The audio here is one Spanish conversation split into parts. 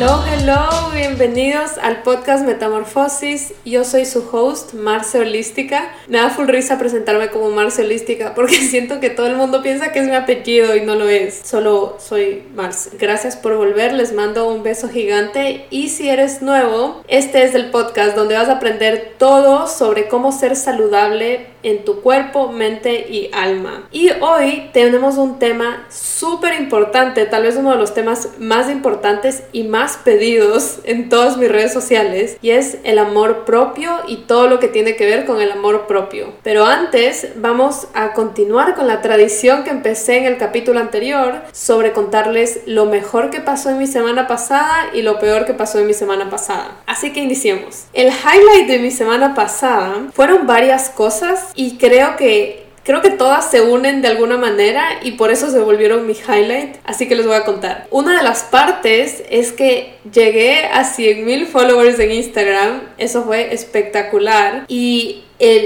Hello, hello, bienvenidos al podcast Metamorfosis. Yo soy su host, Marce Holística. Me da full risa presentarme como Marce Holística porque siento que todo el mundo piensa que es mi apellido y no lo es. Solo soy Marce. Gracias por volver, les mando un beso gigante y si eres nuevo, este es el podcast donde vas a aprender todo sobre cómo ser saludable en tu cuerpo, mente y alma. Y hoy tenemos un tema súper importante, tal vez uno de los temas más importantes y más pedidos en todas mis redes sociales, y es el amor propio y todo lo que tiene que ver con el amor propio. Pero antes vamos a continuar con la tradición que empecé en el capítulo anterior sobre contarles lo mejor que pasó en mi semana pasada y lo peor que pasó en mi semana pasada. Así que iniciemos. El highlight de mi semana pasada fueron varias cosas y creo que Creo que todas se unen de alguna manera y por eso se volvieron mi highlight, así que les voy a contar. Una de las partes es que llegué a 100.000 followers en Instagram, eso fue espectacular y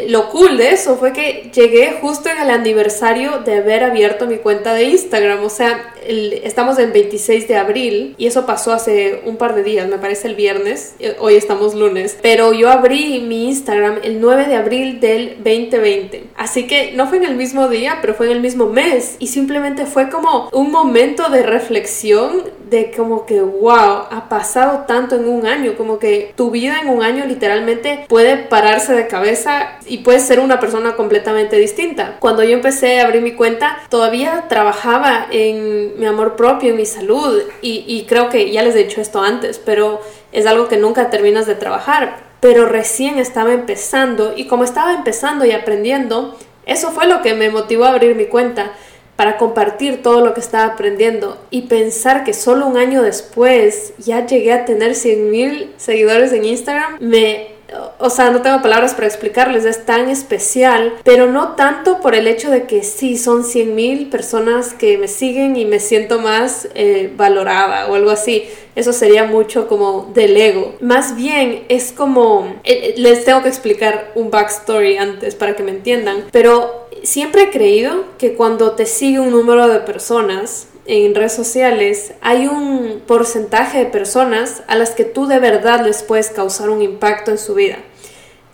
lo cool de eso fue que llegué justo en el aniversario de haber abierto mi cuenta de Instagram. O sea, estamos en 26 de abril y eso pasó hace un par de días, me parece el viernes. Eh, hoy estamos lunes. Pero yo abrí mi Instagram el 9 de abril del 2020. Así que no fue en el mismo día, pero fue en el mismo mes. Y simplemente fue como un momento de reflexión de como que, wow, ha pasado tanto en un año. Como que tu vida en un año literalmente puede pararse de cabeza y puedes ser una persona completamente distinta. Cuando yo empecé a abrir mi cuenta, todavía trabajaba en mi amor propio, en mi salud y, y creo que ya les he dicho esto antes, pero es algo que nunca terminas de trabajar. Pero recién estaba empezando y como estaba empezando y aprendiendo, eso fue lo que me motivó a abrir mi cuenta para compartir todo lo que estaba aprendiendo y pensar que solo un año después ya llegué a tener 100.000 seguidores en Instagram me o sea, no tengo palabras para explicarles, es tan especial, pero no tanto por el hecho de que sí, son 100 mil personas que me siguen y me siento más eh, valorada o algo así. Eso sería mucho como del ego. Más bien es como, eh, eh, les tengo que explicar un backstory antes para que me entiendan, pero siempre he creído que cuando te sigue un número de personas, en redes sociales hay un porcentaje de personas a las que tú de verdad les puedes causar un impacto en su vida.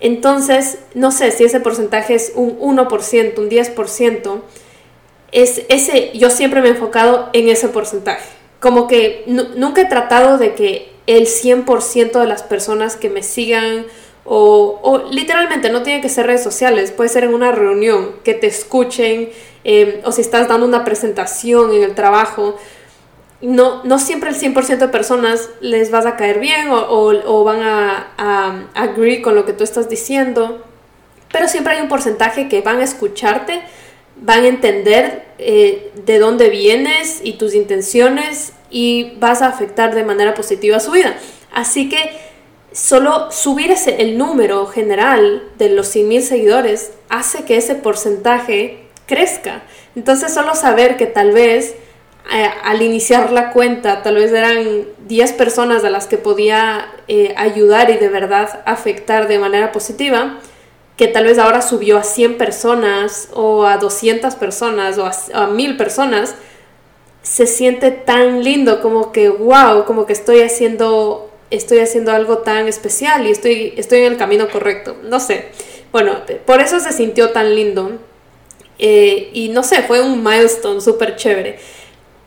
Entonces, no sé si ese porcentaje es un 1%, un 10%, es ese, yo siempre me he enfocado en ese porcentaje. Como que nunca he tratado de que el 100% de las personas que me sigan o, literalmente no tiene que ser redes sociales, puede ser en una reunión, que te escuchen, em, o si estás dando una presentación en el trabajo. No, no siempre el 100% de personas les vas a caer bien o, van a, a, agree con lo que tú estás diciendo, pero siempre hay un porcentaje que van a escucharte, van a entender eh, de dónde vienes y tus intenciones y vas a afectar de manera positiva su vida. Así que solo subir ese, el número general de los 100.000 seguidores hace que ese porcentaje crezca. Entonces solo saber que tal vez eh, al iniciar la cuenta tal vez eran 10 personas a las que podía eh, ayudar y de verdad afectar de manera positiva, que tal vez ahora subió a 100 personas o a 200 personas o a, a 1000 personas, se siente tan lindo como que, wow, como que estoy haciendo estoy haciendo algo tan especial y estoy, estoy en el camino correcto. No sé. Bueno, por eso se sintió tan lindo. Eh, y no sé, fue un milestone súper chévere.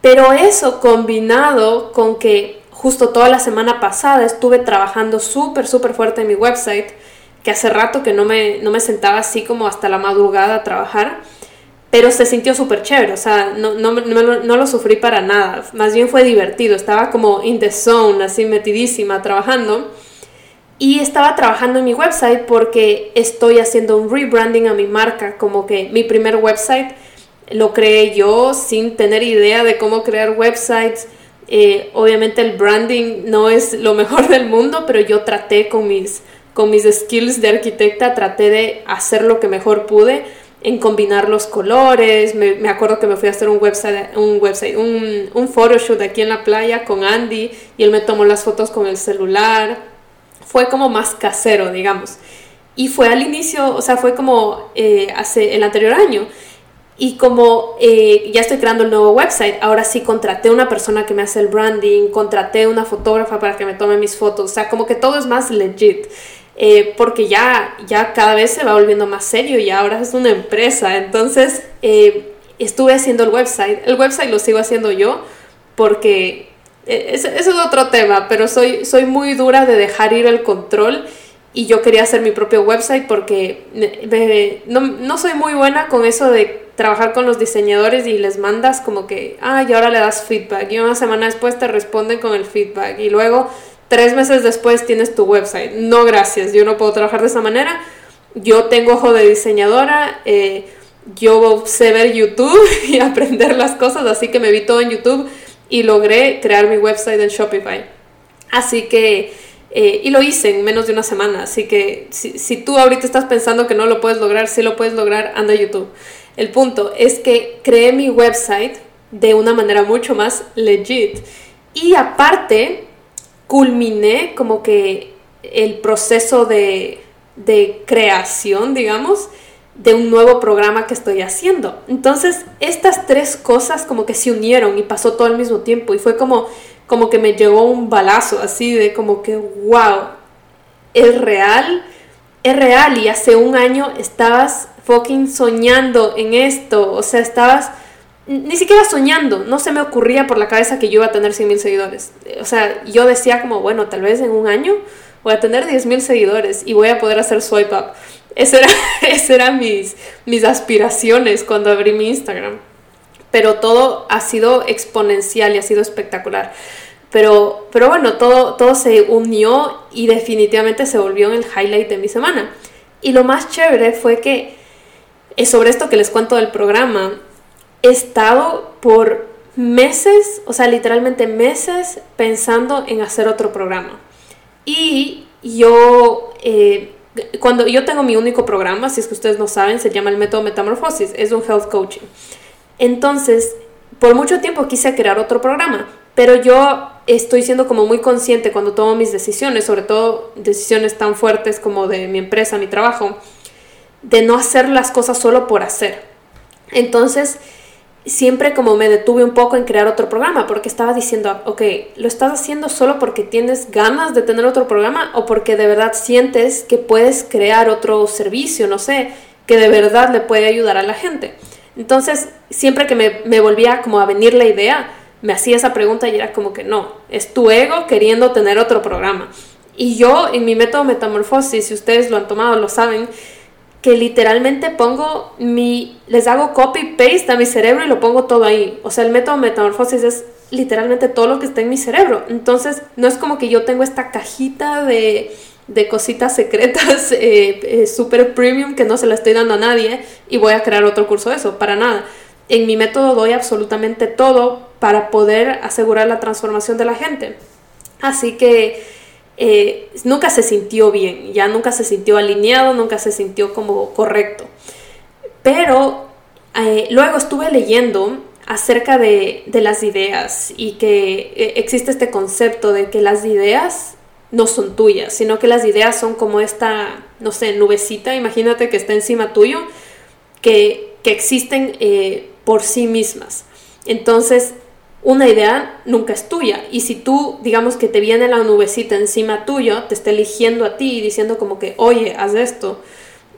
Pero eso combinado con que justo toda la semana pasada estuve trabajando súper, súper fuerte en mi website, que hace rato que no me, no me sentaba así como hasta la madrugada a trabajar pero se sintió súper chévere, o sea, no, no, no, lo sufrí para nada, más bien fue divertido, estaba como in the zone, así metidísima trabajando. Y estaba trabajando en mi website porque estoy haciendo un rebranding a mi marca, como que mi primer website lo creé yo sin tener idea de cómo crear websites. Eh, obviamente el branding no es lo mejor del mundo, pero yo traté con mis, con mis skills de arquitecta, traté de hacer lo que mejor pude en combinar los colores. Me, acuerdo que me fui a hacer un website, un website, un, un photoshoot aquí en la playa con Andy y él me tomó las fotos con el celular. Fue como más casero, digamos. Y fue al inicio, o sea, fue como eh, hace el anterior año. Y como eh, ya estoy creando el nuevo website, ahora sí contraté una persona que me hace el branding, contraté una fotógrafa para que me tome mis fotos, o sea, como que todo es más legit. Eh, porque ya, ya cada vez se va volviendo más serio y ahora es una empresa. Entonces, eh, estuve haciendo el website. El website lo sigo haciendo yo porque ese, es otro tema, pero soy, soy muy dura de dejar ir el control y yo quería hacer mi propio website porque no, no, soy muy buena con eso de trabajar con los diseñadores y les mandas como que, ah, y ahora le das feedback y una semana después te responden con el feedback y luego tres meses después tienes tu website. No, gracias, yo no puedo trabajar de esa manera. Yo tengo ojo de diseñadora, eh, yo sé ver YouTube y aprender las cosas, así que me vi todo en YouTube y logré crear mi website en Shopify. Así que, eh, y lo hice en menos de una semana, así que si, tú ahorita estás pensando que no lo puedes lograr, sí lo puedes lograr, anda a YouTube. El punto es que creé mi website de una manera mucho más legit. Y aparte, culminé como que el proceso de, creación, digamos, de un nuevo programa que estoy haciendo. Entonces, estas tres cosas como que se unieron y pasó todo al mismo tiempo y fue como, como que me llegó un balazo así de como que, wow, es real, es real y hace un año estabas fucking soñando en esto, o sea, estabas ni siquiera soñando, no se me ocurría por la cabeza que yo iba a tener 100 mil seguidores. O sea, yo decía como, bueno, tal vez en un año voy a tener 10 mil seguidores y voy a poder hacer swipe up. Esas eran era mis, mis aspiraciones cuando abrí mi Instagram. Pero todo ha sido exponencial y ha sido espectacular. Pero, pero bueno, todo, todo se unió y definitivamente se volvió en el highlight de mi semana. Y lo más chévere fue que es sobre esto que les cuento del programa, estado por meses, o sea, literalmente meses pensando en hacer otro programa. Y yo, eh, cuando yo tengo mi único programa, si es que ustedes no saben, se llama el método Metamorfosis, es un health coaching. Entonces, por mucho tiempo quise crear otro programa, pero yo estoy siendo como muy consciente cuando tomo mis decisiones, sobre todo decisiones tan fuertes como de mi empresa, mi trabajo, de no hacer las cosas solo por hacer. Entonces, siempre como me detuve un poco en crear otro programa, porque estaba diciendo, ok, ¿lo estás haciendo solo porque tienes ganas de tener otro programa o porque de verdad sientes que puedes crear otro servicio, no sé, que de verdad le puede ayudar a la gente? Entonces, siempre que me, me volvía como a venir la idea, me hacía esa pregunta y era como que no, es tu ego queriendo tener otro programa. Y yo en mi método Metamorfosis, si ustedes lo han tomado, lo saben, que literalmente pongo mi, les hago copy paste a mi cerebro y lo pongo todo ahí. O sea, el método metamorfosis es literalmente todo lo que está en mi cerebro. Entonces, no es como que yo tengo esta cajita de, de cositas secretas eh, eh, super premium que no se la estoy dando a nadie y voy a crear otro curso de eso, para nada. En mi método doy absolutamente todo para poder asegurar la transformación de la gente. Así que eh, nunca se sintió bien, ya nunca se sintió alineado, nunca se sintió como correcto. Pero eh, luego estuve leyendo acerca de, las ideas y que eh, existe este concepto de que las ideas no son tuyas, sino que las ideas son como esta, no sé, nubecita, imagínate que está encima tuyo, que, que existen por sí mismas. Entonces, una idea nunca es tuya. Y si tú, digamos que te viene la nubecita encima tuyo, te está eligiendo a ti y diciendo como que, oye, haz esto,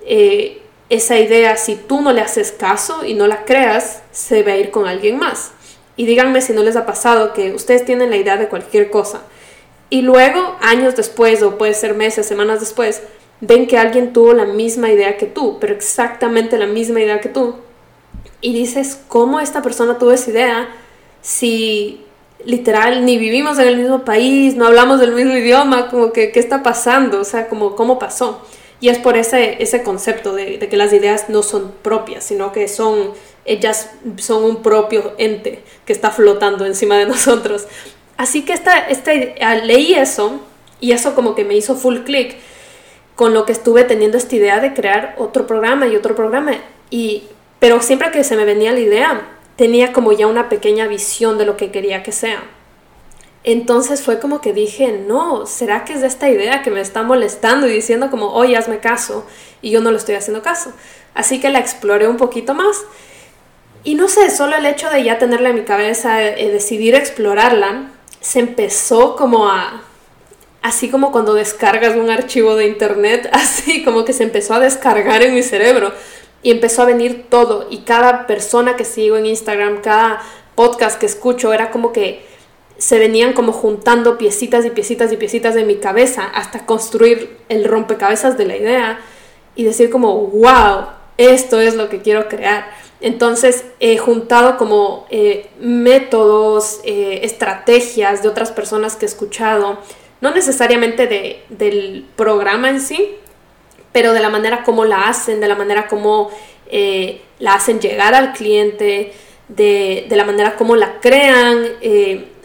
eh, esa idea, si tú no le haces caso y no la creas, se va a ir con alguien más. Y díganme si no les ha pasado que ustedes tienen la idea de cualquier cosa. Y luego, años después, o puede ser meses, semanas después, ven que alguien tuvo la misma idea que tú, pero exactamente la misma idea que tú. Y dices, ¿cómo esta persona tuvo esa idea? Si literal ni vivimos en el mismo país, no hablamos del mismo idioma, como que qué está pasando, o sea, como cómo pasó. Y es por ese, ese concepto de, que las ideas no son propias, sino que son, ellas son un propio ente que está flotando encima de nosotros. Así que esta, esta, leí eso y eso como que me hizo full click con lo que estuve teniendo esta idea de crear otro programa y otro programa. Y, pero siempre que se me venía la idea, tenía como ya una pequeña visión de lo que quería que sea. Entonces fue como que dije, no, ¿será que es esta idea que me está molestando y diciendo como, oye, hazme caso? Y yo no le estoy haciendo caso. Así que la exploré un poquito más y no sé, solo el hecho de ya tenerla en mi cabeza, eh, decidir explorarla, se empezó como a, así como cuando descargas un archivo de internet, así como que se empezó a descargar en mi cerebro y empezó a venir todo y cada persona que sigo en Instagram, cada podcast que escucho, era como que se venían como juntando piecitas y piecitas y piecitas de mi cabeza hasta construir el rompecabezas de la idea y decir como, wow, esto es lo que quiero crear. Entonces he juntado como eh, métodos, eh, estrategias de otras personas que he escuchado, no necesariamente de, del programa en sí, pero de la manera como la hacen, de la manera como eh, la hacen llegar al cliente, de, de, la manera como la crean.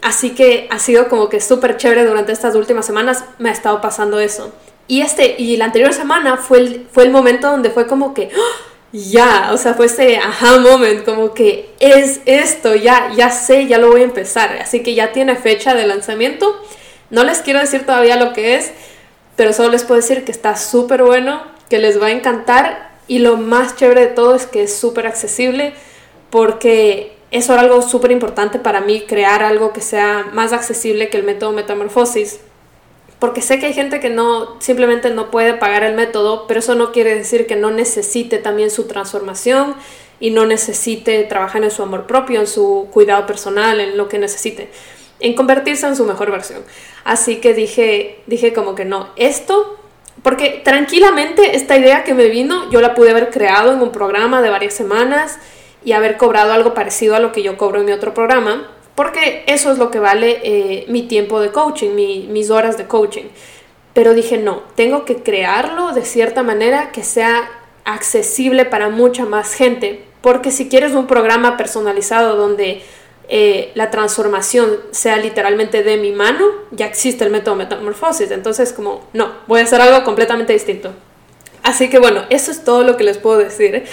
Así que ha sido como que súper chévere durante estas últimas semanas, me ha estado pasando eso. Y, este, y la anterior semana fue el, fue el momento donde fue como que, ¡ah! ya, o sea, fue ese aha moment, como que es esto, ya, ya sé, ya lo voy a empezar. Así que ya tiene fecha de lanzamiento. No les quiero decir todavía lo que es, pero solo les puedo decir que está súper bueno, que les va a encantar y lo más chévere de todo es que es súper accesible porque eso era algo súper importante para mí, crear algo que sea más accesible que el método metamorfosis. Porque sé que hay gente que no simplemente no puede pagar el método, pero eso no quiere decir que no necesite también su transformación y no necesite trabajar en su amor propio, en su cuidado personal, en lo que necesite, en convertirse en su mejor versión. Así que dije, dije como que no, esto porque tranquilamente esta idea que me vino yo la pude haber creado en un programa de varias semanas y haber cobrado algo parecido a lo que yo cobro en mi otro programa, porque eso es lo que vale eh, mi tiempo de coaching, mis horas de coaching. Pero dije, no, tengo que crearlo de cierta manera que sea accesible para mucha más gente, porque si quieres un programa personalizado donde eh, la transformación sea literalmente de mi mano, ya existe el método metamorfosis, entonces como, no, voy a hacer algo completamente distinto. Así que bueno, eso es todo lo que les puedo decir.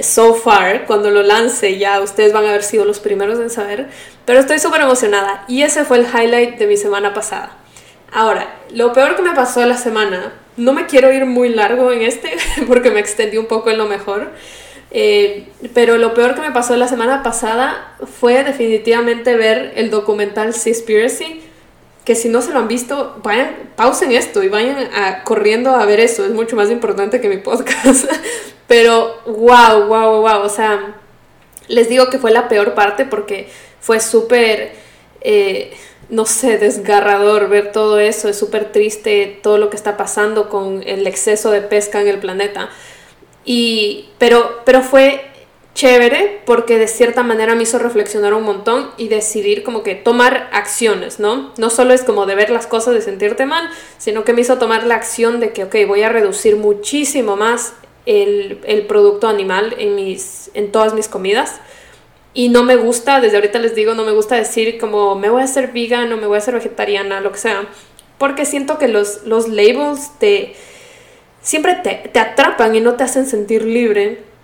So far, cuando lo lance ya ustedes van a haber sido los primeros en saber, pero estoy súper emocionada y ese fue el highlight de mi semana pasada. Ahora, lo peor que me pasó la semana, no me quiero ir muy largo en este porque me extendí un poco en lo mejor, eh, pero lo peor que me pasó la semana pasada fue definitivamente ver el documental Seaspiracy que si no se lo han visto, vayan, pausen esto y vayan corriendo a ver eso. Es mucho más importante que mi podcast. Pero wow, wow, wow. O sea, les digo que fue la peor parte porque fue súper, eh, no sé, desgarrador ver todo eso. Es súper triste todo lo que está pasando con el exceso de pesca en el planeta. Y, pero, pero fue chévere porque de cierta manera me hizo reflexionar un montón y decidir como que tomar acciones, ¿no? No solo es como de ver las cosas, de sentirte mal, sino que me hizo tomar la acción de que, ok, voy a reducir muchísimo más el, el producto animal en, mis, en todas mis comidas. Y no me gusta, desde ahorita les digo, no me gusta decir como me voy a hacer vegan o me voy a hacer vegetariana, lo que sea, porque siento que los, los labels te, siempre te, te atrapan y no te hacen sentir libre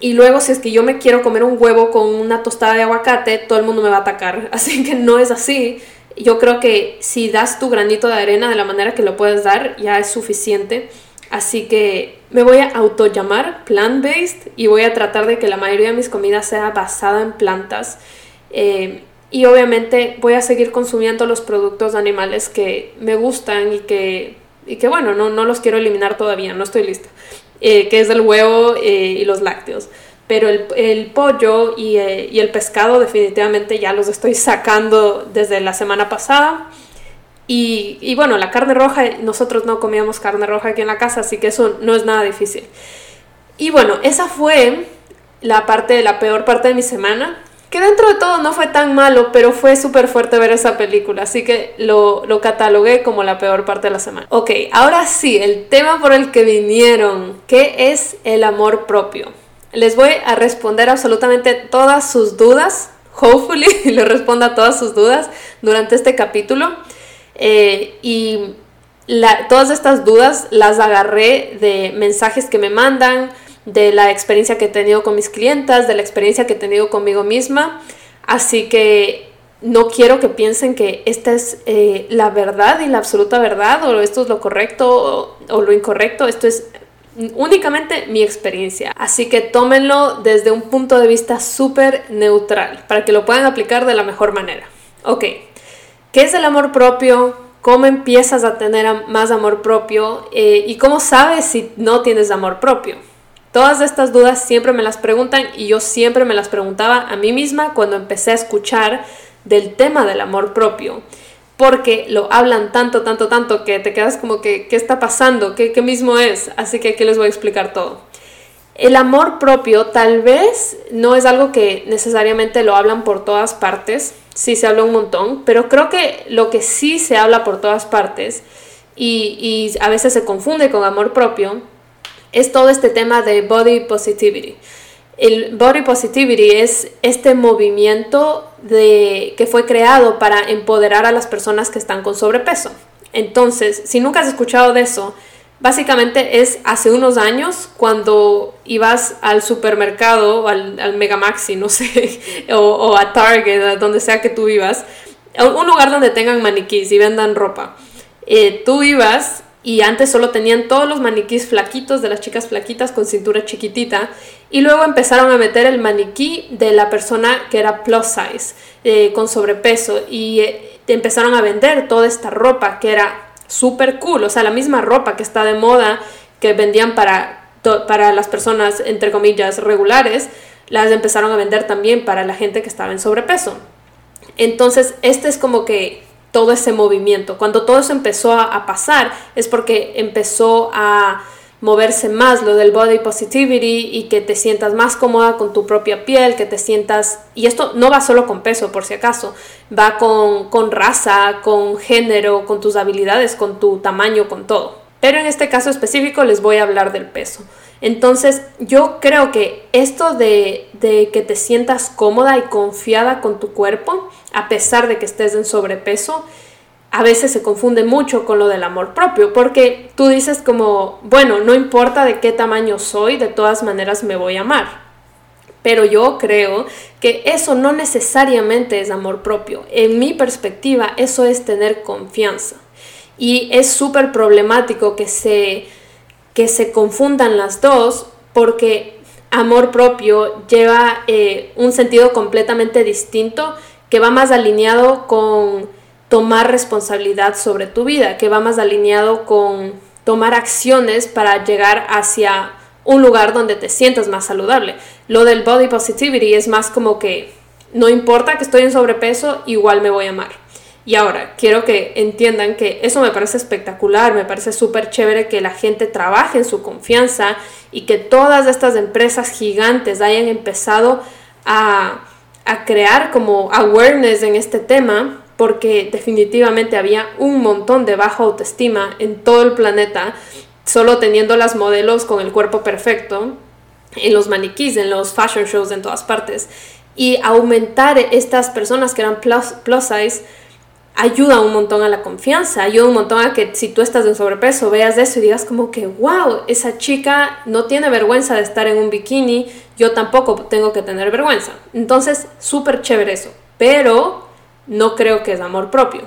y luego si es que yo me quiero comer un huevo con una tostada de aguacate, todo el mundo me va a atacar. Así que no es así. Yo creo que si das tu granito de arena de la manera que lo puedes dar, ya es suficiente. Así que me voy a auto llamar plant-based y voy a tratar de que la mayoría de mis comidas sea basada en plantas. Eh, y obviamente voy a seguir consumiendo los productos animales que me gustan y que, y que bueno, no, no los quiero eliminar todavía, no estoy lista. Eh, que es el huevo eh, y los lácteos. Pero el, pollo eh, y, el pescado definitivamente ya los estoy sacando desde la semana pasada. Y, y, bueno, la carne roja, nosotros no comíamos carne roja aquí en la casa, así que eso no es nada difícil. Y bueno, esa fue la parte, la peor parte de mi semana que dentro de todo no fue tan malo, pero fue súper fuerte ver esa película, así que lo, lo, catalogué como la peor parte de la semana. Ok, ahora sí, el tema por el que vinieron, ¿qué es el amor propio? Les voy a responder absolutamente todas sus dudas, hopefully les responda todas sus dudas durante este capítulo. Eh, y todas estas dudas las agarré de mensajes que me mandan, de la experiencia que he tenido con mis clientas, de la experiencia que he tenido conmigo misma. Así que no quiero que piensen que esta es eh, la verdad y la absoluta verdad, o esto es lo correcto o, lo incorrecto. Esto es únicamente mi experiencia. Así que tómenlo desde un punto de vista súper neutral para que lo puedan aplicar de la mejor manera. Ok, ¿qué es el amor propio? ¿Cómo empiezas a tener más amor propio? Eh, ¿Y cómo sabes si no tienes amor propio? Todas estas dudas siempre me las preguntan y yo siempre me las preguntaba a mí misma cuando empecé a escuchar del tema del amor propio porque lo hablan tanto, tanto, tanto que te quedas como que, ¿qué está pasando? ¿Qué, ¿Qué mismo es? Así que aquí les voy a explicar todo. El amor propio tal vez no es algo que necesariamente lo hablan por todas partes, sí se habla un montón, pero creo que lo que sí se habla por todas partes y, y a veces se confunde con amor propio es todo este tema de body positivity. El body positivity es este movimiento de, que fue creado para empoderar a las personas que están con sobrepeso. Entonces, si nunca has escuchado de eso, básicamente es hace unos años cuando ibas al supermercado, al, al Megamaxi, no sé, o, a Target, donde sea que tú ibas, un lugar donde tengan maniquís y vendan ropa. Eh, tú ibas y antes solo tenían todos los maniquís flaquitos de las chicas flaquitas con cintura chiquitita y luego empezaron a meter el maniquí de la persona que era plus size eh, con sobrepeso y eh, empezaron a vender toda esta ropa que era súper cool, o sea, la misma ropa que está de moda que vendían para, para las personas entre comillas regulares, las empezaron a vender también para la gente que estaba en sobrepeso. Entonces, este es como que todo ese movimiento. Cuando todo eso empezó a, pasar es porque empezó a moverse más lo del body positivity y que te sientas más cómoda con tu propia piel, que te sientas, y esto no va solo con peso por si acaso, va con, con raza, con género, con tus habilidades, con tu tamaño, con todo. Pero en este caso específico les voy a hablar del peso. Entonces yo creo que esto de, de, que te sientas cómoda y confiada con tu cuerpo, a pesar de que estés en sobrepeso, a veces se confunde mucho con lo del amor propio, porque tú dices como, bueno, no importa de qué tamaño soy, de todas maneras me voy a amar. Pero yo creo que eso no necesariamente es amor propio. En mi perspectiva, eso es tener confianza. Y es súper problemático que se que se confundan las dos porque amor propio lleva eh, un sentido completamente distinto que va más alineado con tomar responsabilidad sobre tu vida, que va más alineado con tomar acciones para llegar hacia un lugar donde te sientas más saludable. Lo del body positivity es más como que no importa que estoy en sobrepeso, igual me voy a amar. Y ahora, quiero que entiendan que eso me parece espectacular, me parece súper chévere que la gente trabaje en su confianza y que todas estas empresas gigantes hayan empezado a, a crear como awareness en este tema, porque definitivamente había un montón de baja autoestima en todo el planeta, solo teniendo las modelos con el cuerpo perfecto, en los maniquís, en los fashion shows, en todas partes. Y aumentar estas personas que eran plus, plus size, ayuda un montón a la confianza, ayuda un montón a que si tú estás en sobrepeso veas eso y digas como que, wow, esa chica no tiene vergüenza de estar en un bikini, yo tampoco tengo que tener vergüenza. Entonces, súper chévere eso, pero no creo que es amor propio.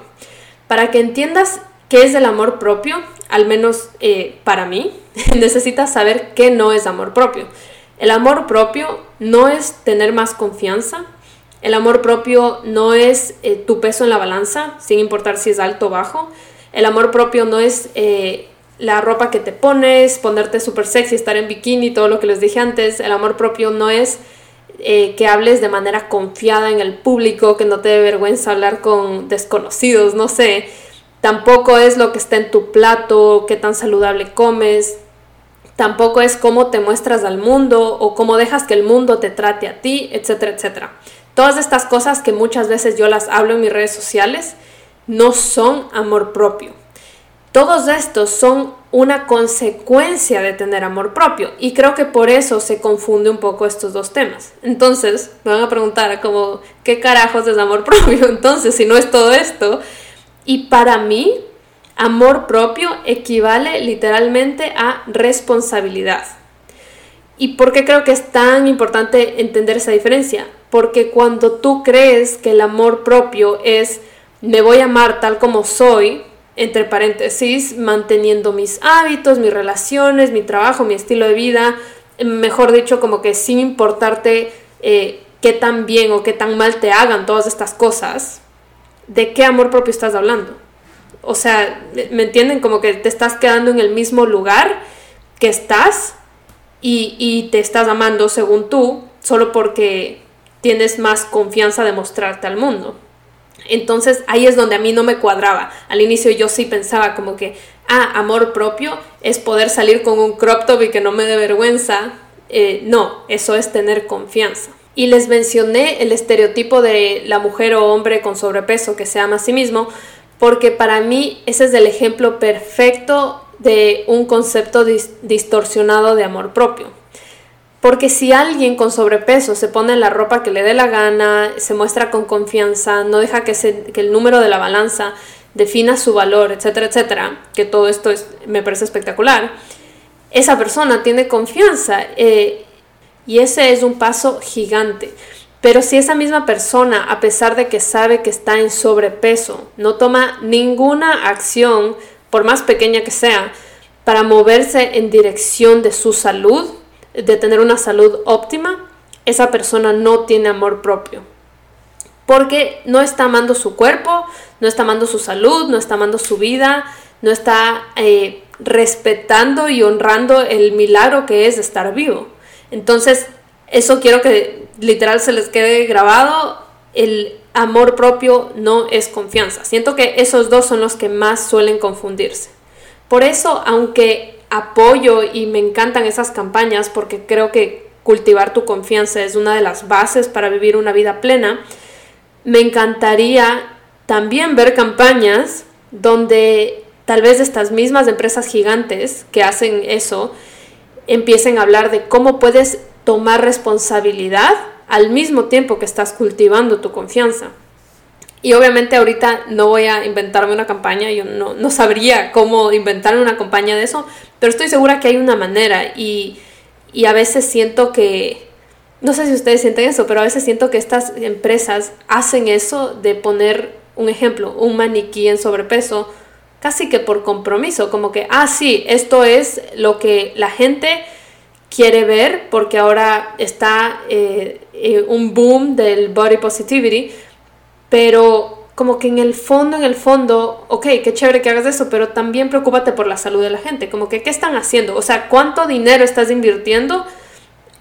Para que entiendas qué es el amor propio, al menos eh, para mí, necesitas saber qué no es amor propio. El amor propio no es tener más confianza, el amor propio no es eh, tu peso en la balanza, sin importar si es alto o bajo. El amor propio no es eh, la ropa que te pones, ponerte súper sexy, estar en bikini, todo lo que les dije antes. El amor propio no es eh, que hables de manera confiada en el público, que no te dé vergüenza hablar con desconocidos, no sé. Tampoco es lo que está en tu plato, qué tan saludable comes. Tampoco es cómo te muestras al mundo o cómo dejas que el mundo te trate a ti, etcétera, etcétera. Todas estas cosas que muchas veces yo las hablo en mis redes sociales no son amor propio. Todos estos son una consecuencia de tener amor propio y creo que por eso se confunde un poco estos dos temas. Entonces, me van a preguntar como, ¿qué carajos es amor propio? Entonces, si no es todo esto. Y para mí, amor propio equivale literalmente a responsabilidad. ¿Y por qué creo que es tan importante entender esa diferencia? Porque cuando tú crees que el amor propio es me voy a amar tal como soy, entre paréntesis, manteniendo mis hábitos, mis relaciones, mi trabajo, mi estilo de vida, mejor dicho, como que sin importarte eh, qué tan bien o qué tan mal te hagan todas estas cosas, ¿de qué amor propio estás hablando? O sea, ¿me entienden? Como que te estás quedando en el mismo lugar que estás y, te estás amando según tú, solo porque tienes más confianza de mostrarte al mundo. Entonces ahí es donde a mí no me cuadraba. Al inicio yo sí pensaba como que, ah, amor propio es poder salir con un crop top y que no me dé vergüenza. Eh, no, eso es tener confianza. Y les mencioné el estereotipo de la mujer o hombre con sobrepeso que se ama a sí mismo, porque para mí ese es el ejemplo perfecto de un concepto distorsionado de amor propio. Porque si alguien con sobrepeso se pone la ropa que le dé la gana, se muestra con confianza, no deja que, el número de la balanza defina su valor, etcétera, etcétera, que todo esto me parece espectacular, esa persona tiene confianza eh, y ese es un paso gigante. Pero si esa misma persona, a pesar de que sabe que está en sobrepeso, no toma ninguna acción, por más pequeña que sea, para moverse en dirección de su salud, de tener una salud óptima, esa persona no tiene amor propio. Porque no está amando su cuerpo, no está amando su salud, no está amando su vida, no está eh, respetando y honrando el milagro que es estar vivo. Entonces, eso quiero que literal se les quede grabado. El amor propio no es confianza. Siento que esos dos son los que más suelen confundirse. Por eso, aunque apoyo y me encantan esas campañas porque creo que cultivar tu confianza es una de las bases para vivir una vida plena. Me encantaría también ver campañas donde tal vez estas mismas empresas gigantes que hacen eso empiecen a hablar de cómo puedes tomar responsabilidad al mismo tiempo que estás cultivando tu confianza. Y obviamente ahorita no voy a inventarme una campaña, yo no, no sabría cómo inventar una campaña de eso, pero estoy segura que hay una manera y, y a veces siento que, no sé si ustedes sienten eso, pero a veces siento que estas empresas hacen eso de poner un ejemplo, un maniquí en sobrepeso, casi que por compromiso, como que, ah, sí, esto es lo que la gente quiere ver porque ahora está eh, eh, un boom del body positivity, pero como que en el fondo, en el fondo, ok, qué chévere que hagas eso, pero también preocúpate por la salud de la gente, como que qué están haciendo, o sea, cuánto dinero estás invirtiendo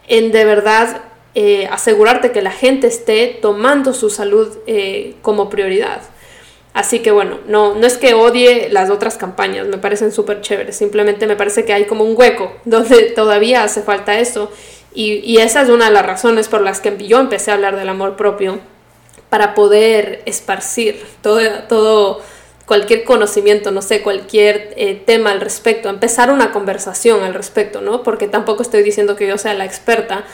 en de verdad eh, asegurarte que la gente esté tomando su salud eh, como prioridad. Así que bueno, no, no es que odie las otras campañas, me parecen súper chéveres, simplemente me parece que hay como un hueco donde todavía hace falta eso y, y esa es una de las razones por las que yo empecé a hablar del amor propio para poder esparcir todo, todo cualquier conocimiento, no sé, cualquier eh, tema al respecto, empezar una conversación al respecto, ¿no? Porque tampoco estoy diciendo que yo sea la experta,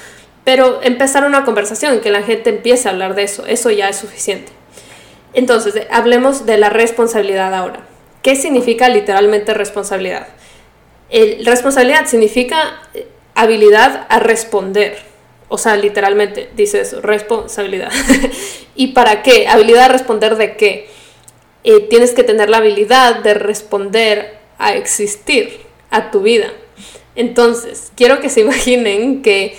pero empezar una conversación que la gente empiece a hablar de eso, eso ya es suficiente. Entonces, hablemos de la responsabilidad ahora. ¿Qué significa literalmente responsabilidad? El, responsabilidad significa eh, habilidad a responder, o sea, literalmente dice eso, responsabilidad. ¿Y para qué? Habilidad de responder de qué. Eh, tienes que tener la habilidad de responder a existir, a tu vida. Entonces, quiero que se imaginen que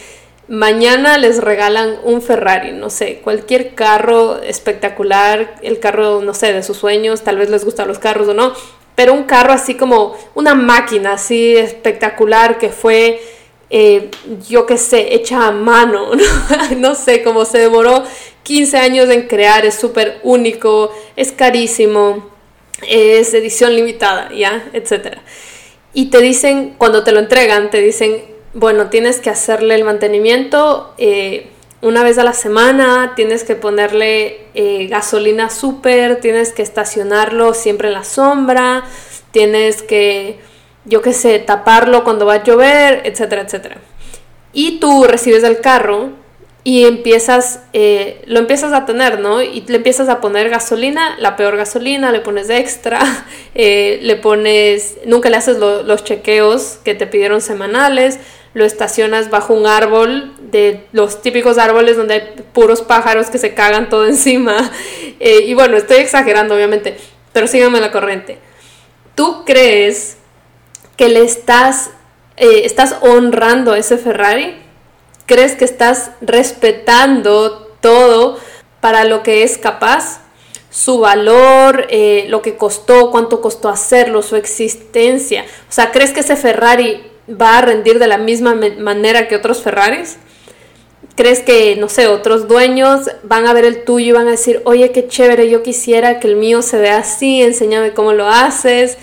mañana les regalan un Ferrari, no sé, cualquier carro espectacular, el carro, no sé, de sus sueños, tal vez les gustan los carros o no, pero un carro así como una máquina así espectacular que fue eh, yo qué sé, hecha a mano, ¿no? sé, cómo se demoró 15 años en crear, es súper único, es carísimo, es edición limitada, ¿ya? Etcétera. Y te dicen, cuando te lo entregan, te dicen, bueno, tienes que hacerle el mantenimiento eh, una vez a la semana, tienes que ponerle eh, gasolina súper, tienes que estacionarlo siempre en la sombra, tienes que yo qué sé, taparlo cuando va a llover, etcétera, etcétera. Y tú recibes el carro y empiezas, eh, lo empiezas a tener, ¿no? Y le empiezas a poner gasolina, la peor gasolina, le pones extra, le pones, nunca le haces los chequeos que te pidieron semanales, lo estacionas bajo un árbol, de los típicos árboles donde hay puros pájaros que se cagan todo encima. Eh, y bueno, estoy exagerando, obviamente, pero síganme la corriente ¿tú crees que le estás, eh, estás honrando ese Ferrari? ¿Crees que estás respetando todo para lo que es capaz? Su valor, eh, lo que costó, cuánto costó hacerlo, su existencia. O sea, ¿crees que ese Ferrari va a rendir de la misma manera que otros Ferraris? ¿Crees que, no sé, otros dueños van a ver el tuyo y van a decir, oye, qué chévere, yo quisiera que el mío se vea así, enséñame cómo lo haces?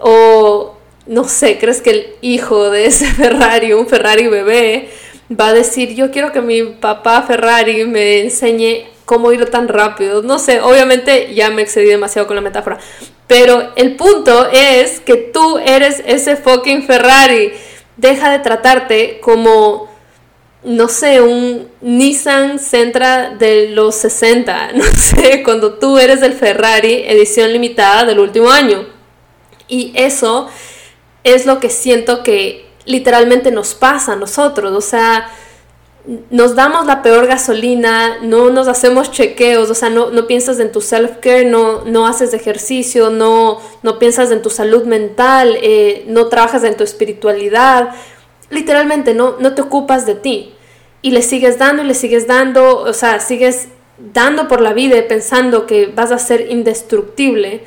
O, no sé, ¿crees que el hijo de ese Ferrari, un Ferrari bebé, va a decir, yo quiero que mi papá Ferrari me enseñe cómo ir tan rápido? No sé, obviamente ya me excedí demasiado con la metáfora, pero el punto es que tú eres ese fucking Ferrari. Deja de tratarte como, no sé, un Nissan Sentra de los 60. No sé, cuando tú eres el Ferrari edición limitada del último año. Y eso es lo que siento que literalmente nos pasa a nosotros. O sea, nos damos la peor gasolina, no nos hacemos chequeos, o sea, no, no piensas en tu self-care, no, no haces ejercicio, no, no piensas en tu salud mental, eh, no trabajas en tu espiritualidad, literalmente no, no te ocupas de ti. Y le sigues dando y le sigues dando, o sea, sigues dando por la vida pensando que vas a ser indestructible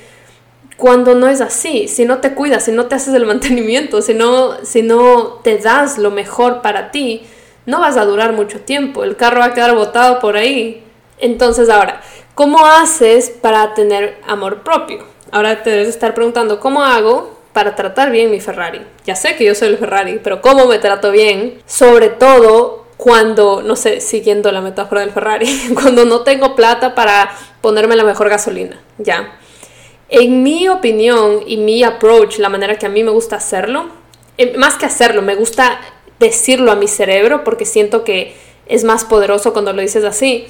cuando no es así, si no te cuidas, si no te haces el mantenimiento, si no, si no te das lo mejor para ti, no vas a durar mucho tiempo, el carro va a quedar botado por ahí. Entonces ahora, ¿cómo haces para tener amor propio? Ahora te debes estar preguntando, ¿cómo hago para tratar bien mi Ferrari? Ya sé que yo soy el Ferrari, pero ¿cómo me trato bien? Sobre todo cuando, no sé, siguiendo la metáfora del Ferrari, cuando no tengo plata para ponerme la mejor gasolina, ¿ya? En mi opinión y mi approach, la manera que a mí me gusta hacerlo, eh, más que hacerlo, me gusta decirlo a mi cerebro porque siento que es más poderoso cuando lo dices así,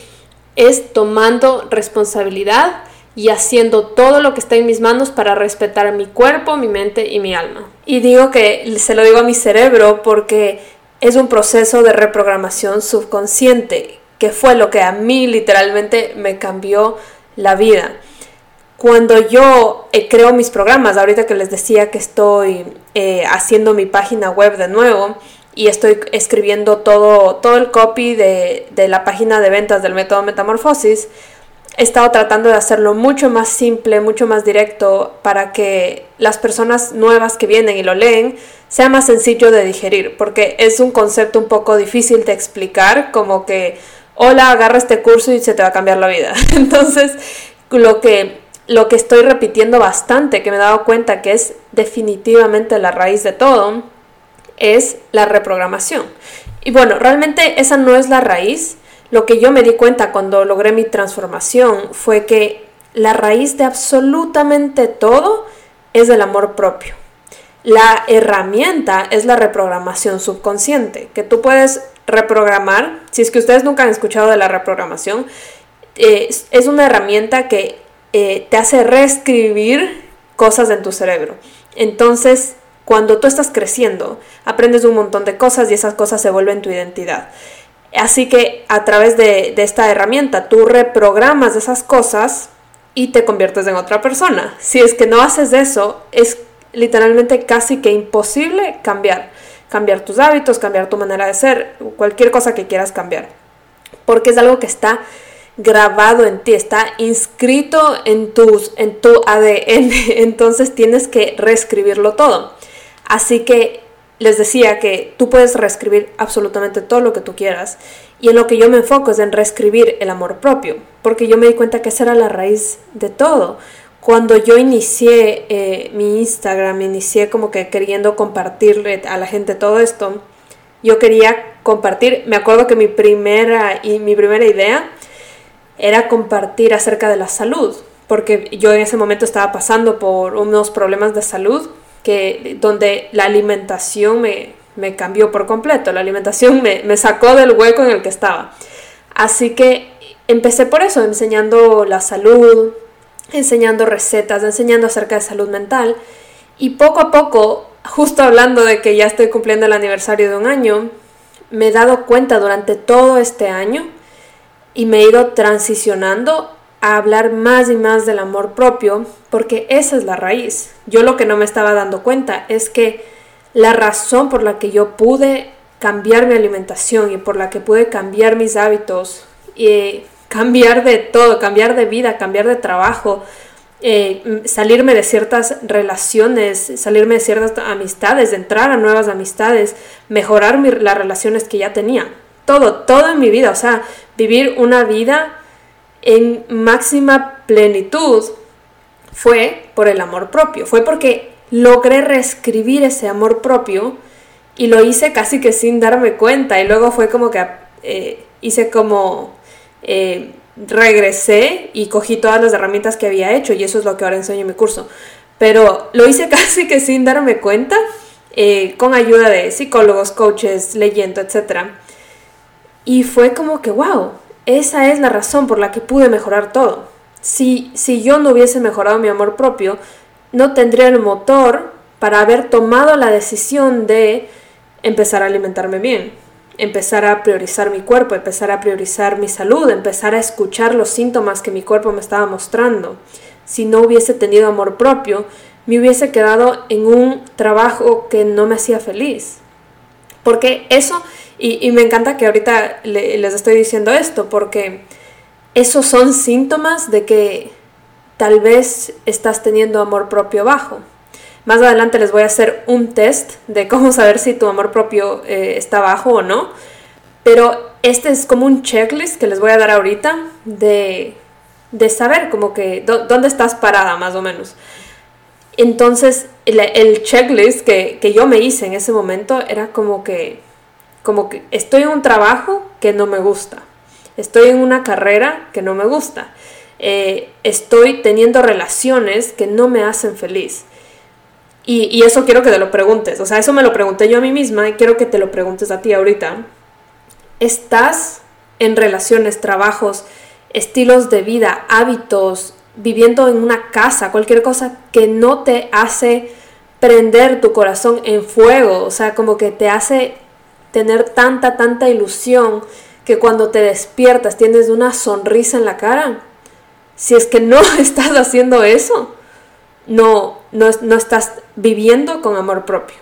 es tomando responsabilidad y haciendo todo lo que está en mis manos para respetar mi cuerpo, mi mente y mi alma. Y digo que se lo digo a mi cerebro porque es un proceso de reprogramación subconsciente, que fue lo que a mí literalmente me cambió la vida. Cuando yo eh, creo mis programas, ahorita que les decía que estoy eh, haciendo mi página web de nuevo, y estoy escribiendo todo, todo el copy de, de la página de ventas del método Metamorfosis, he estado tratando de hacerlo mucho más simple, mucho más directo, para que las personas nuevas que vienen y lo leen sea más sencillo de digerir, porque es un concepto un poco difícil de explicar, como que, hola, agarra este curso y se te va a cambiar la vida. Entonces, lo que, lo que estoy repitiendo bastante, que me he dado cuenta que es definitivamente la raíz de todo, es la reprogramación. Y bueno, realmente esa no es la raíz. Lo que yo me di cuenta cuando logré mi transformación fue que la raíz de absolutamente todo es el amor propio. La herramienta es la reprogramación subconsciente, que tú puedes reprogramar. Si es que ustedes nunca han escuchado de la reprogramación, eh, es una herramienta que eh, te hace reescribir cosas en tu cerebro. Entonces, cuando tú estás creciendo, aprendes un montón de cosas y esas cosas se vuelven tu identidad. Así que a través de, esta herramienta tú reprogramas esas cosas y te conviertes en otra persona. Si es que no haces eso, es literalmente casi que imposible cambiar. Cambiar tus hábitos, cambiar tu manera de ser, cualquier cosa que quieras cambiar. Porque es algo que está grabado en ti, está inscrito en, tus, en tu ADN. Entonces tienes que reescribirlo todo. Así que les decía que tú puedes reescribir absolutamente todo lo que tú quieras. Y en lo que yo me enfoco es en reescribir el amor propio, porque yo me di cuenta que esa era la raíz de todo. Cuando yo inicié eh, mi Instagram, inicié como que queriendo compartirle a la gente todo esto, yo quería compartir, me acuerdo que mi primera, y mi primera idea era compartir acerca de la salud, porque yo en ese momento estaba pasando por unos problemas de salud que, donde la alimentación me, me cambió por completo, la alimentación me, me sacó del hueco en el que estaba. Así que empecé por eso, enseñando la salud, enseñando recetas, enseñando acerca de salud mental. Y poco a poco, justo hablando de que ya estoy cumpliendo el aniversario de un año, me he dado cuenta durante todo este año y me he ido transicionando a hablar más y más del amor propio porque esa es la raíz. Yo lo que no me estaba dando cuenta es que la razón por la que yo pude cambiar mi alimentación y por la que pude cambiar mis hábitos y cambiar de todo, cambiar de vida, cambiar de trabajo, eh, salirme de ciertas relaciones, salirme de ciertas amistades, de entrar a nuevas amistades, mejorar las relaciones que ya tenía. Todo, todo en mi vida, o sea, vivir una vida en máxima plenitud fue por el amor propio, fue porque logré reescribir ese amor propio y lo hice casi que sin darme cuenta y luego fue como que eh, hice como eh, regresé y cogí todas las herramientas que había hecho y eso es lo que ahora enseño en mi curso. Pero lo hice casi que sin darme cuenta, eh, con ayuda de psicólogos, coaches, leyendo, etc. Y fue como que, wow, esa es la razón por la que pude mejorar todo. Si, si yo no hubiese mejorado mi amor propio, no tendría el motor para haber tomado la decisión de empezar a alimentarme bien, empezar a priorizar mi cuerpo, empezar a priorizar mi salud, empezar a escuchar los síntomas que mi cuerpo me estaba mostrando. Si no hubiese tenido amor propio, me hubiese quedado en un trabajo que no me hacía feliz. Porque eso, y, me encanta que ahorita les estoy diciendo esto, porque esos son síntomas de que tal vez estás teniendo amor propio bajo. Más adelante les voy a hacer un test de cómo saber si tu amor propio eh, está bajo o no. Pero este es como un checklist que les voy a dar ahorita de, saber como que dónde estás parada más o menos. Entonces el, checklist que, que, yo me hice en ese momento era como que, como que estoy en un trabajo que no me gusta. Estoy en una carrera que no me gusta. Eh, estoy teniendo relaciones que no me hacen feliz. Y, eso quiero que te lo preguntes. O sea, eso me lo pregunté yo a mí misma y quiero que te lo preguntes a ti ahorita. ¿Estás en relaciones, trabajos, estilos de vida, hábitos, viviendo en una casa, cualquier cosa que no te hace prender tu corazón en fuego? O sea, como que te hace tener tanta, tanta ilusión que cuando te despiertas tienes una sonrisa en la cara. Si es que no estás haciendo eso, no, no, estás viviendo con amor propio.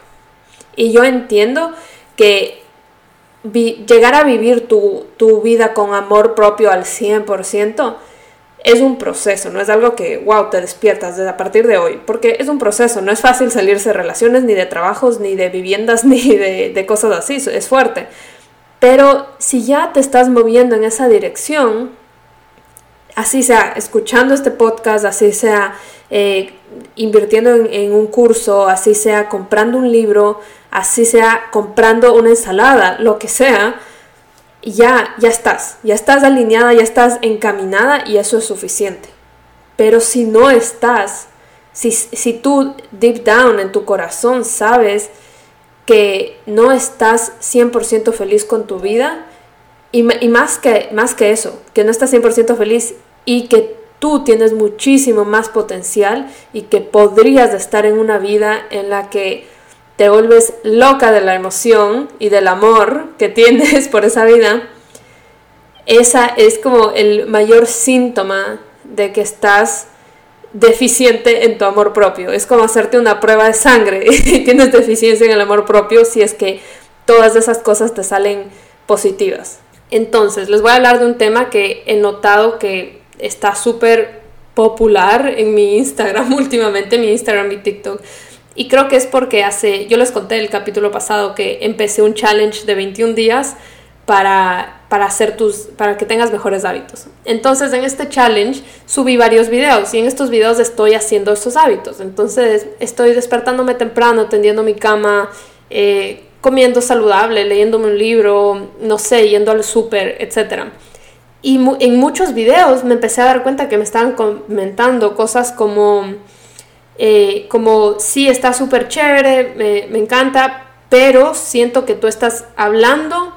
Y yo entiendo que llegar a vivir tu, vida con amor propio al 100% es un proceso, no es algo que, wow, te despiertas desde a partir de hoy, porque es un proceso, no es fácil salirse de relaciones, ni de trabajos, ni de viviendas, ni de, cosas así, es fuerte. Pero si ya te estás moviendo en esa dirección, así sea escuchando este podcast, así sea eh, invirtiendo en, un curso, así sea comprando un libro, así sea comprando una ensalada, lo que sea, ya, ya estás, ya estás alineada, ya estás encaminada y eso es suficiente. Pero si no estás, si, si tú deep down en tu corazón sabes que no estás 100% feliz con tu vida, y, más, que, más que eso, que no estás 100% feliz y que tú tienes muchísimo más potencial y que podrías estar en una vida en la que te vuelves loca de la emoción y del amor que tienes por esa vida, esa es como el mayor síntoma de que estás deficiente en tu amor propio. Es como hacerte una prueba de sangre y tienes deficiencia en el amor propio si es que todas esas cosas te salen positivas. Entonces, les voy a hablar de un tema que he notado que está súper popular en mi Instagram últimamente, mi Instagram y TikTok. Y creo que es porque hace, yo les conté el capítulo pasado que empecé un challenge de 21 días para, para hacer tus, para que tengas mejores hábitos. Entonces en este challenge subí varios videos y en estos videos estoy haciendo estos hábitos. Entonces estoy despertándome temprano, tendiendo mi cama, eh, comiendo saludable, leyéndome un libro, no sé, yendo al súper, etcétera. Y en muchos videos me empecé a dar cuenta que me estaban comentando cosas como, eh, como sí, está súper chévere, me, me encanta, pero siento que tú estás hablando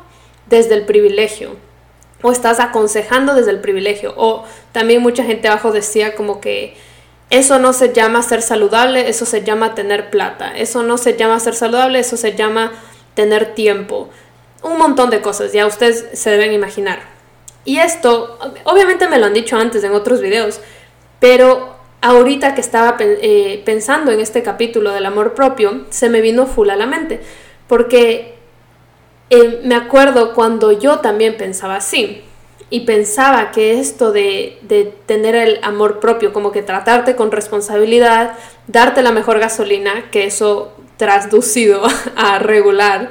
desde el privilegio o estás aconsejando desde el privilegio. O también mucha gente abajo decía como que eso no se llama ser saludable, eso se llama tener plata. Eso no se llama ser saludable, eso se llama tener tiempo. Un montón de cosas, ya ustedes se deben imaginar. Y esto, obviamente me lo han dicho antes en otros videos, pero ahorita que estaba eh, pensando en este capítulo del amor propio, se me vino full a la mente, porque eh, me acuerdo cuando yo también pensaba así, y pensaba que esto de, de, tener el amor propio, como que tratarte con responsabilidad, darte la mejor gasolina, que eso traducido a regular,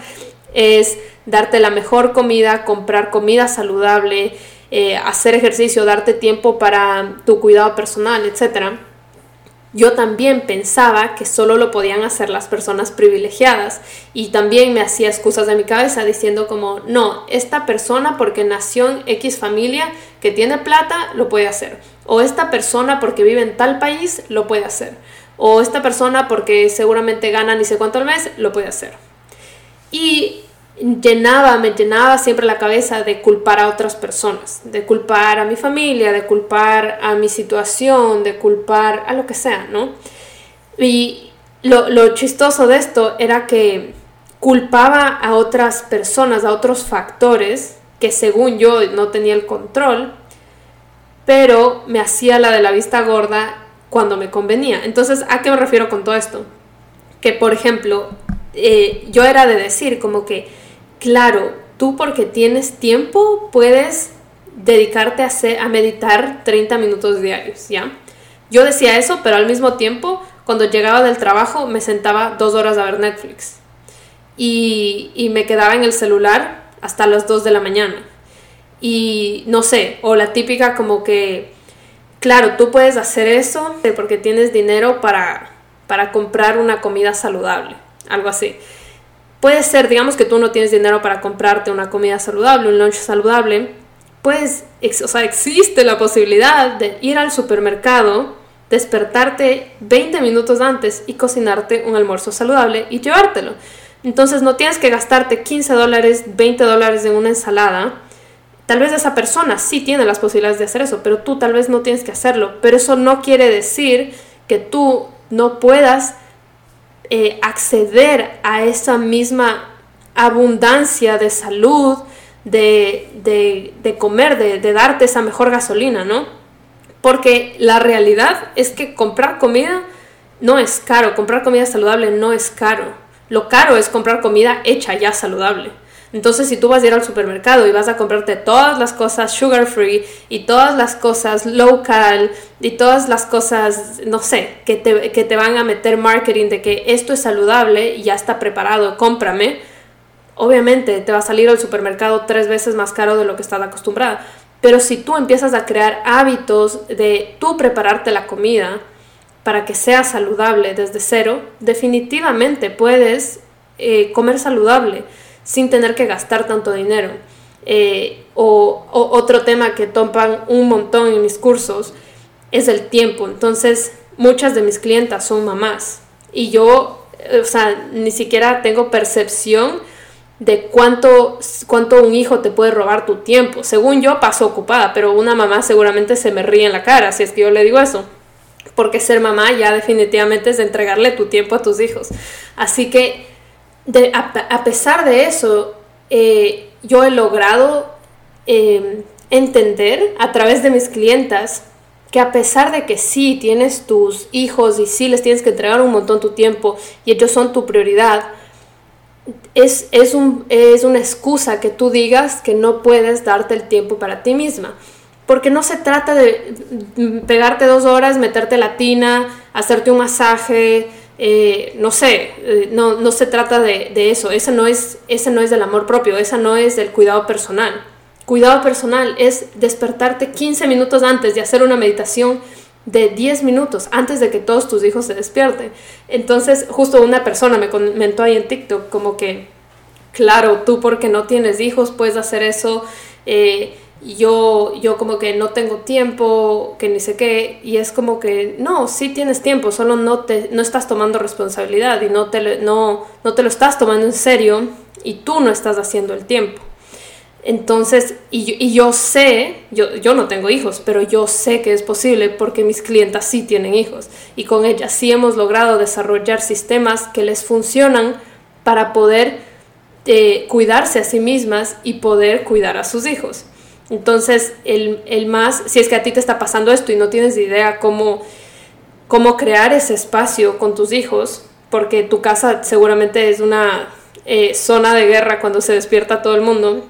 es darte la mejor comida, comprar comida saludable, eh, hacer ejercicio, darte tiempo para tu cuidado personal, etc. Yo también pensaba que solo lo podían hacer las personas privilegiadas y también me hacía excusas de mi cabeza diciendo como, no, esta persona porque nació en X familia que tiene plata lo puede hacer. O esta persona porque vive en tal país lo puede hacer. O esta persona porque seguramente gana ni sé cuánto al mes lo puede hacer. Y llenaba, me llenaba siempre la cabeza de culpar a otras personas, de culpar a mi familia, de culpar a mi situación, de culpar a lo que sea, ¿no? Y lo, lo chistoso de esto era que culpaba a otras personas, a otros factores que según yo no tenía el control, pero me hacía la de la vista gorda cuando me convenía. Entonces, ¿a qué me refiero con todo esto? Que, por ejemplo, eh, yo era de decir como que claro, tú porque tienes tiempo puedes dedicarte a, a meditar 30 minutos diarios, ¿ya? Yo decía eso, pero al mismo tiempo, cuando llegaba del trabajo, me sentaba dos horas a ver Netflix. Y, y me quedaba en el celular hasta las 2 de la mañana. Y no sé, o la típica como que, claro, tú puedes hacer eso porque tienes dinero para, para comprar una comida saludable, algo así. Puede ser, digamos que tú no tienes dinero para comprarte una comida saludable, un lunch saludable, pues, o sea, existe la posibilidad de ir al supermercado, despertarte 20 minutos antes y cocinarte un almuerzo saludable y llevártelo. Entonces no tienes que gastarte 15 dólares, 20 dólares en una ensalada. Tal vez esa persona sí tiene las posibilidades de hacer eso, pero tú tal vez no tienes que hacerlo. Pero eso no quiere decir que tú no puedas eh, acceder a esa misma abundancia de salud, de, comer, de, de, darte esa mejor gasolina, ¿no? Porque la realidad es que comprar comida no es caro, comprar comida saludable no es caro. Lo caro es comprar comida hecha ya saludable. Entonces, si tú vas a ir al supermercado y vas a comprarte todas las cosas sugar free y todas las cosas local y todas las cosas, no sé, que te, que te van a meter marketing de que esto es saludable y ya está preparado, cómprame, obviamente te va a salir al supermercado tres veces más caro de lo que estás acostumbrada. Pero si tú empiezas a crear hábitos de tú prepararte la comida para que sea saludable desde cero, definitivamente puedes eh, comer saludable sin tener que gastar tanto dinero. Eh, o, otro tema que topan un montón en mis cursos es el tiempo. Entonces, muchas de mis clientas son mamás y yo, o sea, ni siquiera tengo percepción de cuánto, cuánto un hijo te puede robar tu tiempo. Según yo, paso ocupada, pero una mamá seguramente se me ríe en la cara si es que yo le digo eso. Porque ser mamá ya definitivamente es entregarle tu tiempo a tus hijos. Así que a, pesar de eso, eh, yo he logrado em, entender a través de mis clientas que a pesar de que sí tienes tus hijos y sí les tienes que entregar un montón tu tiempo y ellos son tu prioridad, es, es, un, es una excusa que tú digas que no puedes darte el tiempo para ti misma. Porque no se trata de pegarte dos horas, meterte la tina, hacerte un masaje, eh, no sé, eh, no, no, se trata de, eso, ese no, es, ese no es del amor propio, esa no es del cuidado personal. Cuidado personal es despertarte 15 minutos antes de hacer una meditación de 10 minutos antes de que todos tus hijos se despierten. Entonces, justo una persona me comentó ahí en TikTok como que, claro, tú porque no tienes hijos puedes hacer eso. Eh, yo, yo como que no tengo tiempo, que ni sé qué, y es como que no, sí tienes tiempo, solo no, te, no estás tomando responsabilidad y no te, no, no te lo estás tomando en serio y tú no estás haciendo el tiempo. Entonces, y, y yo sé, yo, yo no tengo hijos, pero yo sé que es posible porque mis clientas sí tienen hijos y con ellas sí hemos logrado desarrollar sistemas que les funcionan para poder eh, cuidarse a sí mismas y poder cuidar a sus hijos. Entonces, el, el, más, si es que a ti te está pasando esto y no tienes idea cómo, cómo crear ese espacio con tus hijos, porque tu casa seguramente es una eh, zona de guerra cuando se despierta todo el mundo,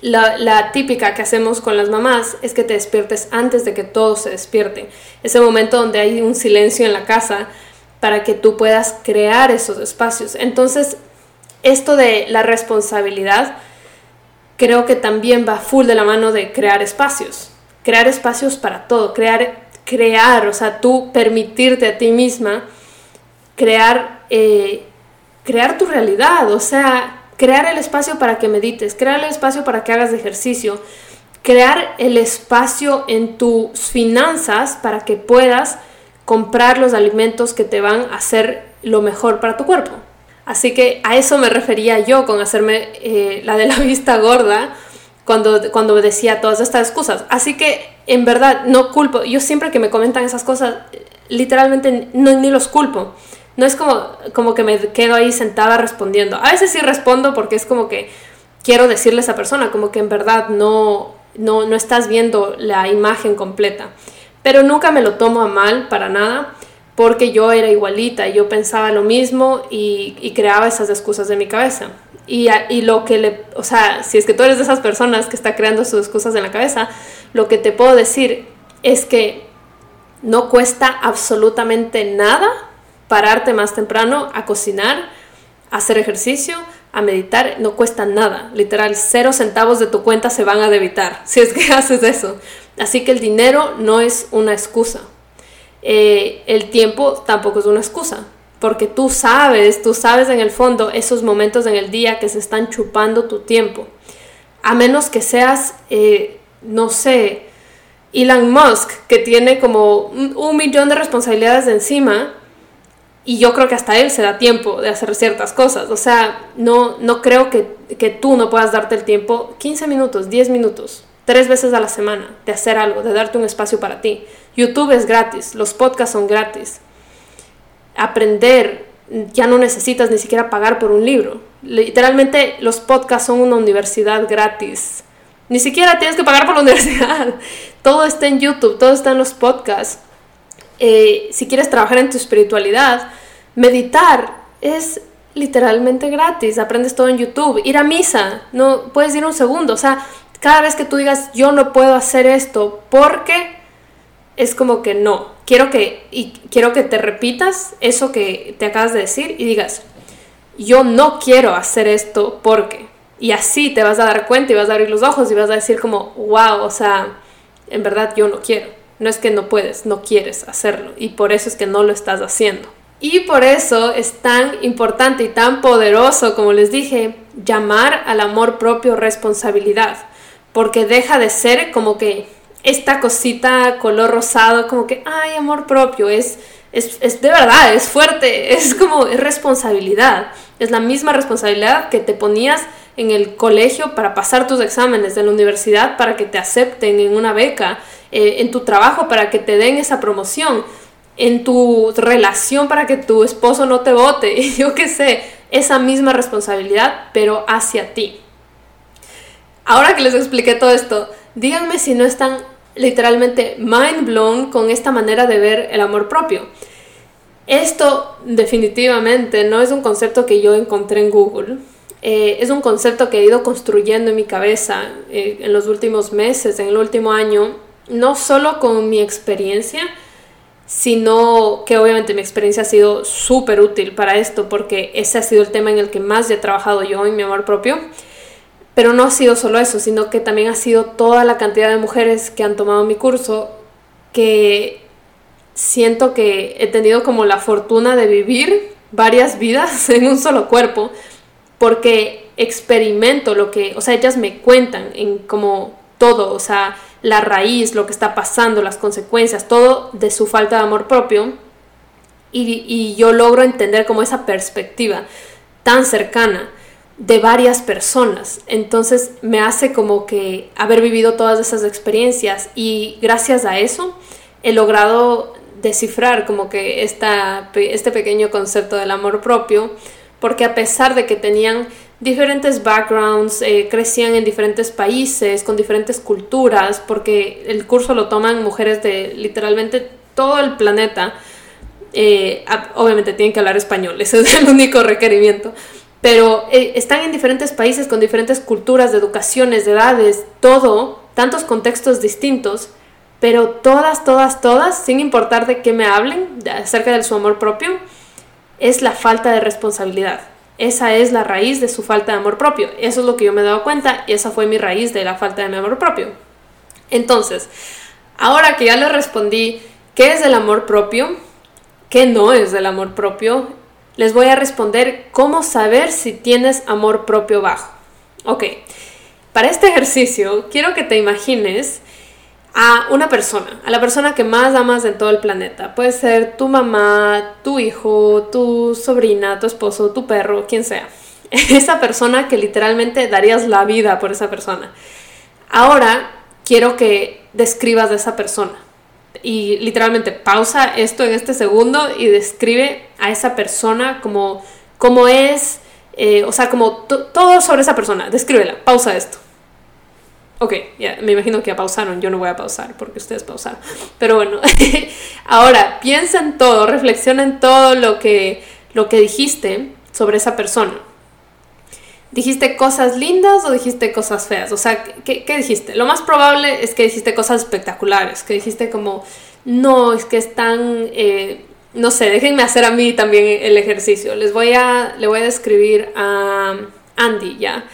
la, la, típica que hacemos con las mamás es que te despiertes antes de que todos se despierten. Ese momento donde hay un silencio en la casa para que tú puedas crear esos espacios. Entonces, esto de la responsabilidad creo que también va full de la mano de crear espacios. Crear espacios para todo, crear, crear, o sea, tú permitirte a ti misma crear, eh, crear tu realidad, o sea, crear el espacio para que medites, crear el espacio para que hagas ejercicio, crear el espacio en tus finanzas para que puedas comprar los alimentos que te van a hacer lo mejor para tu cuerpo. Así que a eso me refería yo con hacerme eh, la de la vista gorda cuando, cuando decía todas estas excusas. Así que en verdad no culpo, yo siempre que me comentan esas cosas, literalmente no, ni los culpo no es como, como que me quedo ahí sentada respondiendo. A veces sí respondo porque es como que quiero decirle a esa persona, como que en verdad no, no, no estás viendo la imagen completa. Pero nunca me lo tomo a mal para nada porque yo era igualita y yo pensaba lo mismo y, creaba esas excusas de mi cabeza. Y, y, lo que le, o sea, si es que tú eres de esas personas que está creando sus excusas en la cabeza, lo que te puedo decir es que no cuesta absolutamente nada pararte más temprano a cocinar, a hacer ejercicio, a meditar, no cuesta nada. Literal, cero centavos de tu cuenta se van a debitar si es que haces eso. Así que el dinero no es una excusa. Eh, el tiempo tampoco es una excusa. Porque tú sabes, tú sabes en el fondo esos momentos en el día que se están chupando tu tiempo. A menos que seas, eh, no sé, Elon Musk, que tiene como un millón de responsabilidades de encima, y yo creo que hasta él se da tiempo de hacer ciertas cosas. O sea, no, no creo que, que tú no puedas darte el tiempo 15 minutos, 10 minutos, tres veces a la semana de hacer algo, de darte un espacio para ti. YouTube es gratis, los podcasts son gratis. Aprender, ya no necesitas ni siquiera pagar por un libro. Literalmente los podcasts son una universidad gratis. Ni siquiera tienes que pagar por la universidad. Todo está en YouTube, todo está en los podcasts. Eh, si quieres trabajar en tu espiritualidad, meditar es literalmente gratis, aprendes todo en YouTube, ir a misa, no puedes ir un segundo, o sea, cada vez que tú digas yo no puedo hacer esto porque es como que no, quiero que y quiero que te repitas eso que te acabas de decir y digas yo no quiero hacer esto porque y así te vas a dar cuenta y vas a abrir los ojos y vas a decir como wow, o sea, en verdad yo no quiero. No es que no puedes, no quieres hacerlo y por eso es que no lo estás haciendo. Y por eso es tan importante y tan poderoso, como les dije, llamar al amor propio responsabilidad, porque deja de ser como que esta cosita color rosado, como que, ay, amor propio, es, es, es de verdad, es fuerte, es como, es responsabilidad, es la misma responsabilidad que te ponías en el colegio para pasar tus exámenes, de la universidad para que te acepten en una beca, eh, en tu trabajo para que te den esa promoción, en tu relación para que tu esposo no te vote, yo qué sé, esa misma responsabilidad, pero hacia ti. Ahora que les expliqué todo esto, díganme si no están literalmente mind blown con esta manera de ver el amor propio. Esto definitivamente no es un concepto que yo encontré en Google. Eh, es un concepto que he ido construyendo en mi cabeza eh, en los últimos meses, en el último año, no solo con mi experiencia, sino que obviamente mi experiencia ha sido súper útil para esto, porque ese ha sido el tema en el que más he trabajado yo en mi amor propio. Pero no ha sido solo eso, sino que también ha sido toda la cantidad de mujeres que han tomado mi curso, que siento que he tenido como la fortuna de vivir varias vidas en un solo cuerpo, porque experimento lo que, o sea, ellas me cuentan en como todo, o sea, la raíz, lo que está pasando, las consecuencias, todo de su falta de amor propio. Y, yo logro entender como esa perspectiva tan cercana de varias personas. Entonces me hace como que haber vivido todas esas experiencias y gracias a eso he logrado descifrar como que esta, este pequeño concepto del amor propio, porque a pesar de que tenían diferentes backgrounds, eh, crecían en diferentes países, con diferentes culturas, porque el curso lo toman mujeres de literalmente todo el planeta. Eh, obviamente tienen que hablar español, ese es el único requerimiento. Pero eh, están en diferentes países con diferentes culturas, de educaciones, de edades, todo, tantos contextos distintos, pero todas, todas, todas, sin importar de qué me hablen acerca de su amor propio, es la falta de responsabilidad. Esa es la raíz de su falta de amor propio. Eso es lo que yo me he dado cuenta y esa fue mi raíz de la falta de mi amor propio. Entonces, ahora que ya le respondí qué es el amor propio, qué no es el amor propio, les voy a responder cómo saber si tienes amor propio bajo. Ok, para este ejercicio quiero que te imagines a una persona, a la persona que más amas en todo el planeta. Puede ser tu mamá, tu hijo, tu sobrina, tu esposo, tu perro, quien sea. Esa persona que literalmente darías la vida por esa persona. Ahora quiero que describas de esa persona. Y literalmente pausa esto en este segundo y describe a esa persona como, como es, eh, o sea, como todo sobre esa persona. Descríbela, pausa esto. Ok, ya, me imagino que ya pausaron, yo no voy a pausar porque ustedes pausaron. Pero bueno, ahora piensa en todo, reflexiona en todo lo que, lo que dijiste sobre esa persona. ¿Dijiste cosas lindas o dijiste cosas feas? O sea, ¿qué, ¿qué, dijiste? Lo más probable es que dijiste cosas espectaculares, que dijiste como, no, es que están, eh, no sé, déjenme hacer a mí también el ejercicio. Les voy a, le voy a describir a Andy, ¿ya?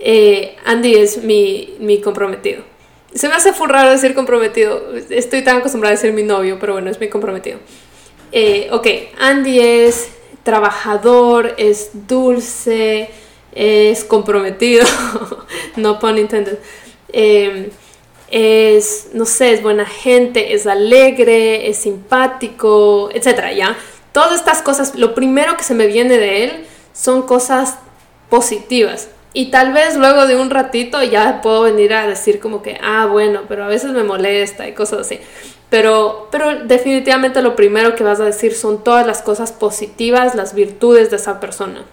Eh, Andy es mi, comprometido. Se me hace full raro decir comprometido. Estoy tan acostumbrada a decir mi novio, pero bueno, es mi comprometido. Eh, ok, Andy es trabajador, es dulce, es comprometido, no pun intended. Em, es, no sé, es buena gente, es alegre, es simpático, etcétera, ¿ya? Todas estas cosas, lo primero que se me viene de él son cosas positivas. Y tal vez luego de un ratito ya puedo venir a decir como que, ah, bueno, pero a veces me molesta y cosas así. Pero, pero definitivamente lo primero que vas a decir son todas las cosas positivas, las virtudes de esa persona.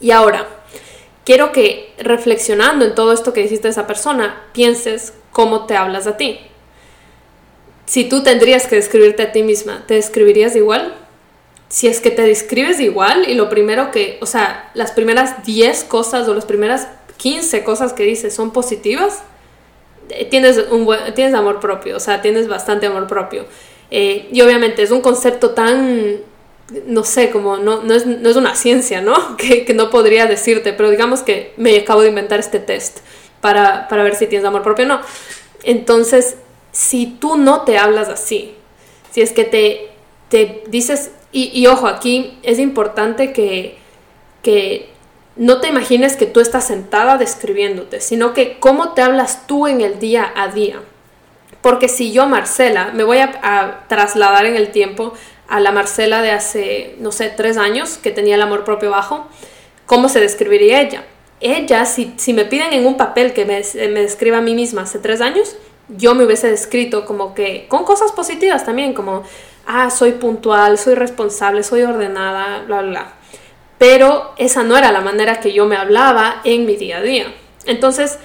Y ahora, quiero que reflexionando en todo esto que dijiste de esa persona, pienses cómo te hablas a ti. Si tú tendrías que describirte a ti misma, ¿te describirías igual? si es que te describes igual y lo primero que, o sea, las primeras 10 cosas o las primeras 15 cosas que dices son positivas, eh, tienes, un buen, tienes amor propio, o sea, tienes bastante amor propio. Eh, y obviamente es un concepto tan, no sé, como no, no, es, no es una ciencia, ¿no? Que, que, no podría decirte, pero digamos que me acabo de inventar este test para, para ver si tienes amor propio o no. Entonces, si tú no te hablas así, si es que te, te dices y, ojo, aquí es importante que, que no te imagines que tú estás sentada describiéndote, sino que cómo te hablas tú en el día a día. Porque si yo, Marcela, me voy a, trasladar en el tiempo a la Marcela de hace, no sé, tres años, que tenía el amor propio bajo, ¿cómo se describiría ella? Ella, si, si me piden en un papel que me, me describa a mí misma hace tres años, yo me hubiese descrito como que con cosas positivas también, como ah, soy puntual, soy responsable, soy ordenada, bla, bla, bla. Pero esa no era la manera que yo me hablaba en mi día a día. Entonces,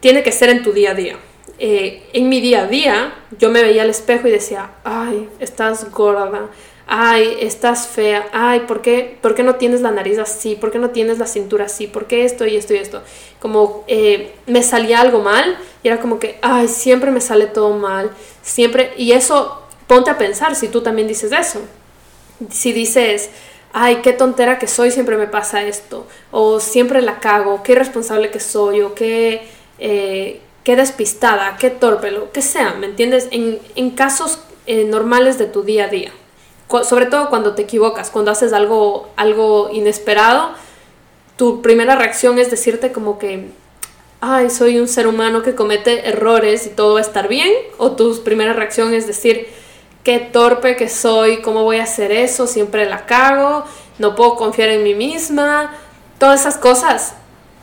tiene que ser en tu día a día. Eh, en mi día a día, yo me veía al espejo y decía, ay, estás gorda, ay, estás fea, ay, ¿por qué, ¿por qué no tienes la nariz así? ¿Por qué no tienes la cintura así? ¿Por qué esto y esto y esto? Como eh, me salía algo mal y era como que, ay, siempre me sale todo mal, siempre, y eso ponte a pensar si tú también dices eso. Si dices, ay, qué tontera que soy, siempre me pasa esto, o siempre la cago, qué irresponsable que soy, o qué, eh, qué despistada, qué torpe, lo que sea, ¿me entiendes? En, casos eh, normales de tu día a día, sobre todo cuando te equivocas, cuando haces algo, algo inesperado, tu primera reacción es decirte como que, ay, soy un ser humano que comete errores y todo va a estar bien, o tu primera reacción es decir, qué torpe que soy, cómo voy a hacer eso, siempre la cago, no puedo confiar en mí misma, todas esas cosas.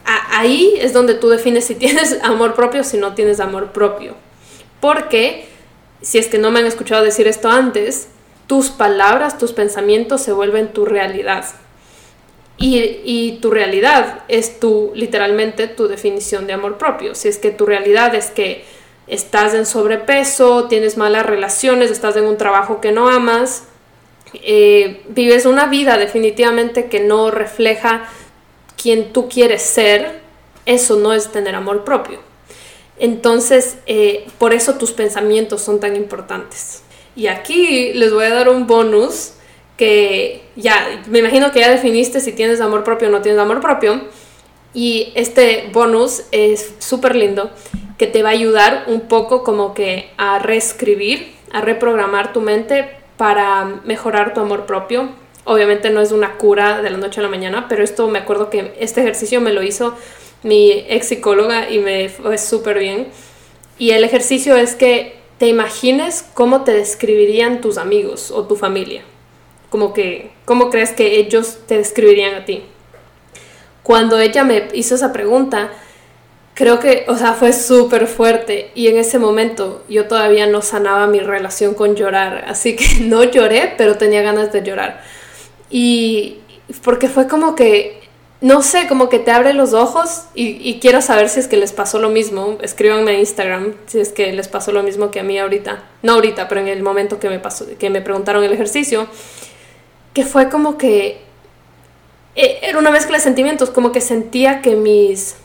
Ahí es donde tú defines si tienes amor propio o si no tienes amor propio. Porque, si es que no me han escuchado decir esto antes, tus palabras, tus pensamientos se vuelven tu realidad. Y, tu realidad es tu, literalmente, tu definición de amor propio. Si es que tu realidad es que estás en sobrepeso, tienes malas relaciones, estás en un trabajo que no amas, eh, vives una vida definitivamente que no refleja quien tú quieres ser, eso no es tener amor propio. Entonces, eh, por eso tus pensamientos son tan importantes. Y aquí les voy a dar un bonus que ya, me imagino que ya definiste si tienes amor propio o no tienes amor propio. Y este bonus es súper lindo, que te va a ayudar un poco como que a reescribir, a reprogramar tu mente para mejorar tu amor propio. Obviamente no es una cura de la noche a la mañana, pero esto me acuerdo que este ejercicio me lo hizo mi ex psicóloga y me fue súper bien. Y el ejercicio es que te imagines cómo te describirían tus amigos o tu familia. Como que, ¿cómo crees que ellos te describirían a ti? Cuando ella me hizo esa pregunta, creo que, o sea, fue súper fuerte y en ese momento yo todavía no sanaba mi relación con llorar, así que no lloré, pero tenía ganas de llorar. Y porque fue como que no sé, como que te abre los ojos y, quiero saber si es que les pasó lo mismo. Escríbanme en Instagram si es que les pasó lo mismo que a mí ahorita. No ahorita, pero en el momento que me pasó, que me preguntaron el ejercicio. Que fue como que eh, era una mezcla de sentimientos, como que sentía que mis...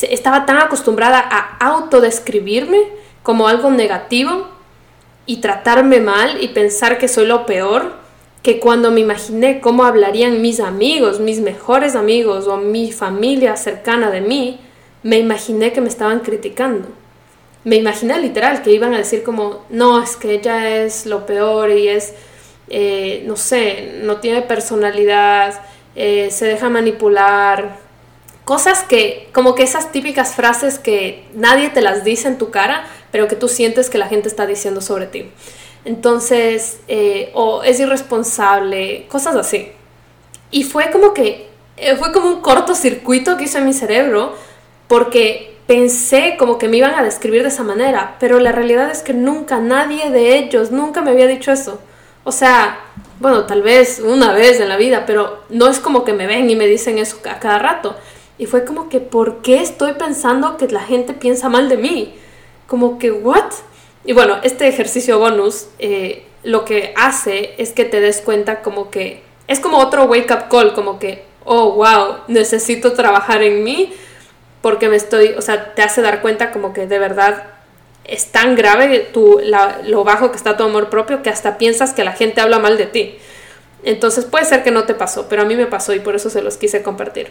Estaba tan acostumbrada a autodescribirme como algo negativo y tratarme mal y pensar que soy lo peor que cuando me imaginé cómo hablarían mis amigos, mis mejores amigos o mi familia cercana de mí, me imaginé que me estaban criticando. Me imaginé literal que iban a decir como, no, es que ella es lo peor y es, eh, no sé, no tiene personalidad, eh, se deja manipular. Cosas que, como que esas típicas frases que nadie te las dice en tu cara, pero que tú sientes que la gente está diciendo sobre ti. Entonces, eh, o es irresponsable, cosas así. Y fue como que, eh, fue como un cortocircuito que hizo en mi cerebro, porque pensé como que me iban a describir de esa manera, pero la realidad es que nunca, nadie de ellos, nunca me había dicho eso. O sea, bueno, tal vez una vez en la vida, pero no es como que me ven y me dicen eso a cada rato. Y fue como que, ¿por qué estoy pensando que la gente piensa mal de mí? Como que, ¿what? Y bueno, este ejercicio bonus eh, lo que hace es que te des cuenta como que es como otro wake up call, como que, oh, wow, necesito trabajar en mí porque me estoy, o sea, te hace dar cuenta como que de verdad es tan grave lo bajo que está tu amor propio que hasta piensas que la gente habla mal de ti. Entonces puede ser que no te pasó, pero a mí me pasó y por eso se los quise compartir.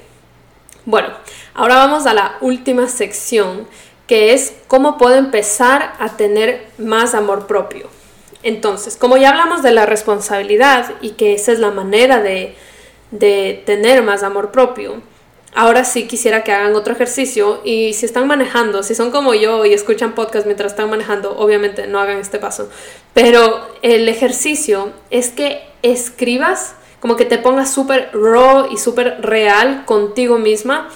Bueno, ahora vamos a la última sección que es cómo puedo empezar a tener más amor propio. Entonces, como ya hablamos de la responsabilidad y que esa es la manera de, tener más amor propio, ahora sí quisiera que hagan otro ejercicio y si están manejando, si son como yo y escuchan podcast mientras están manejando, obviamente no hagan este paso, pero el ejercicio es que escribas, como que te pongas súper raw y súper real contigo misma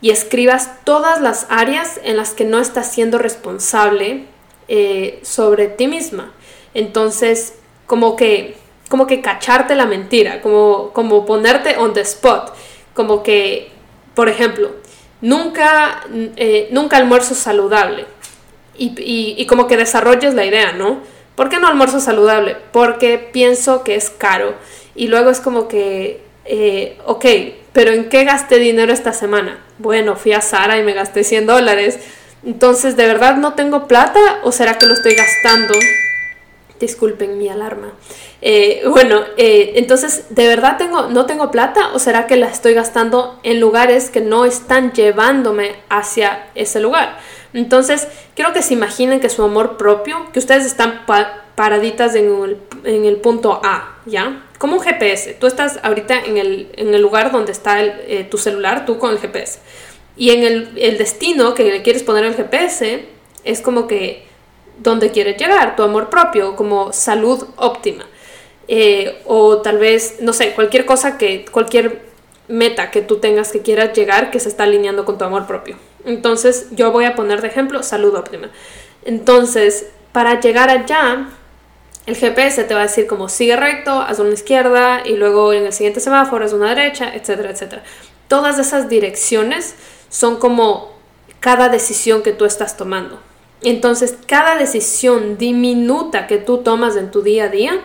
y escribas todas las áreas en las que no estás siendo responsable eh, sobre ti misma. Entonces, como que, como que cacharte la mentira, como, como ponerte on the spot, como que, por ejemplo, nunca, eh, nunca almuerzo saludable. Y, y, como que desarrolles la idea, ¿no? ¿Por qué no almuerzo saludable? Porque pienso que es caro. Y luego es como que, eh, ok, pero ¿en qué gasté dinero esta semana? Bueno, fui a Sara y me gasté 100 dólares. Entonces, ¿de verdad no tengo plata o será que lo estoy gastando? Disculpen mi alarma. Eh, bueno, eh, entonces, ¿de verdad tengo, no tengo plata o será que la estoy gastando en lugares que no están llevándome hacia ese lugar? Entonces, quiero que se imaginen que su amor propio, que ustedes están paraditas en el, en el punto A, ¿ya? Como un GPS. Tú estás ahorita en el, lugar donde está eh, tu celular, tú con el GPS. Y en el, destino que le quieres poner el GPS es como que donde quieres llegar, tu amor propio, como salud óptima. Eh, o tal vez, no sé, cualquier cosa que, cualquier meta que tú tengas que quieras llegar que se está alineando con tu amor propio. Entonces yo voy a poner de ejemplo salud óptima. Entonces, para llegar allá, el GPS te va a decir como sigue recto, haz una izquierda y luego en el siguiente semáforo haz una derecha, etcétera, etcétera. Todas esas direcciones son como cada decisión que tú estás tomando. Entonces, cada decisión diminuta que tú tomas en tu día a día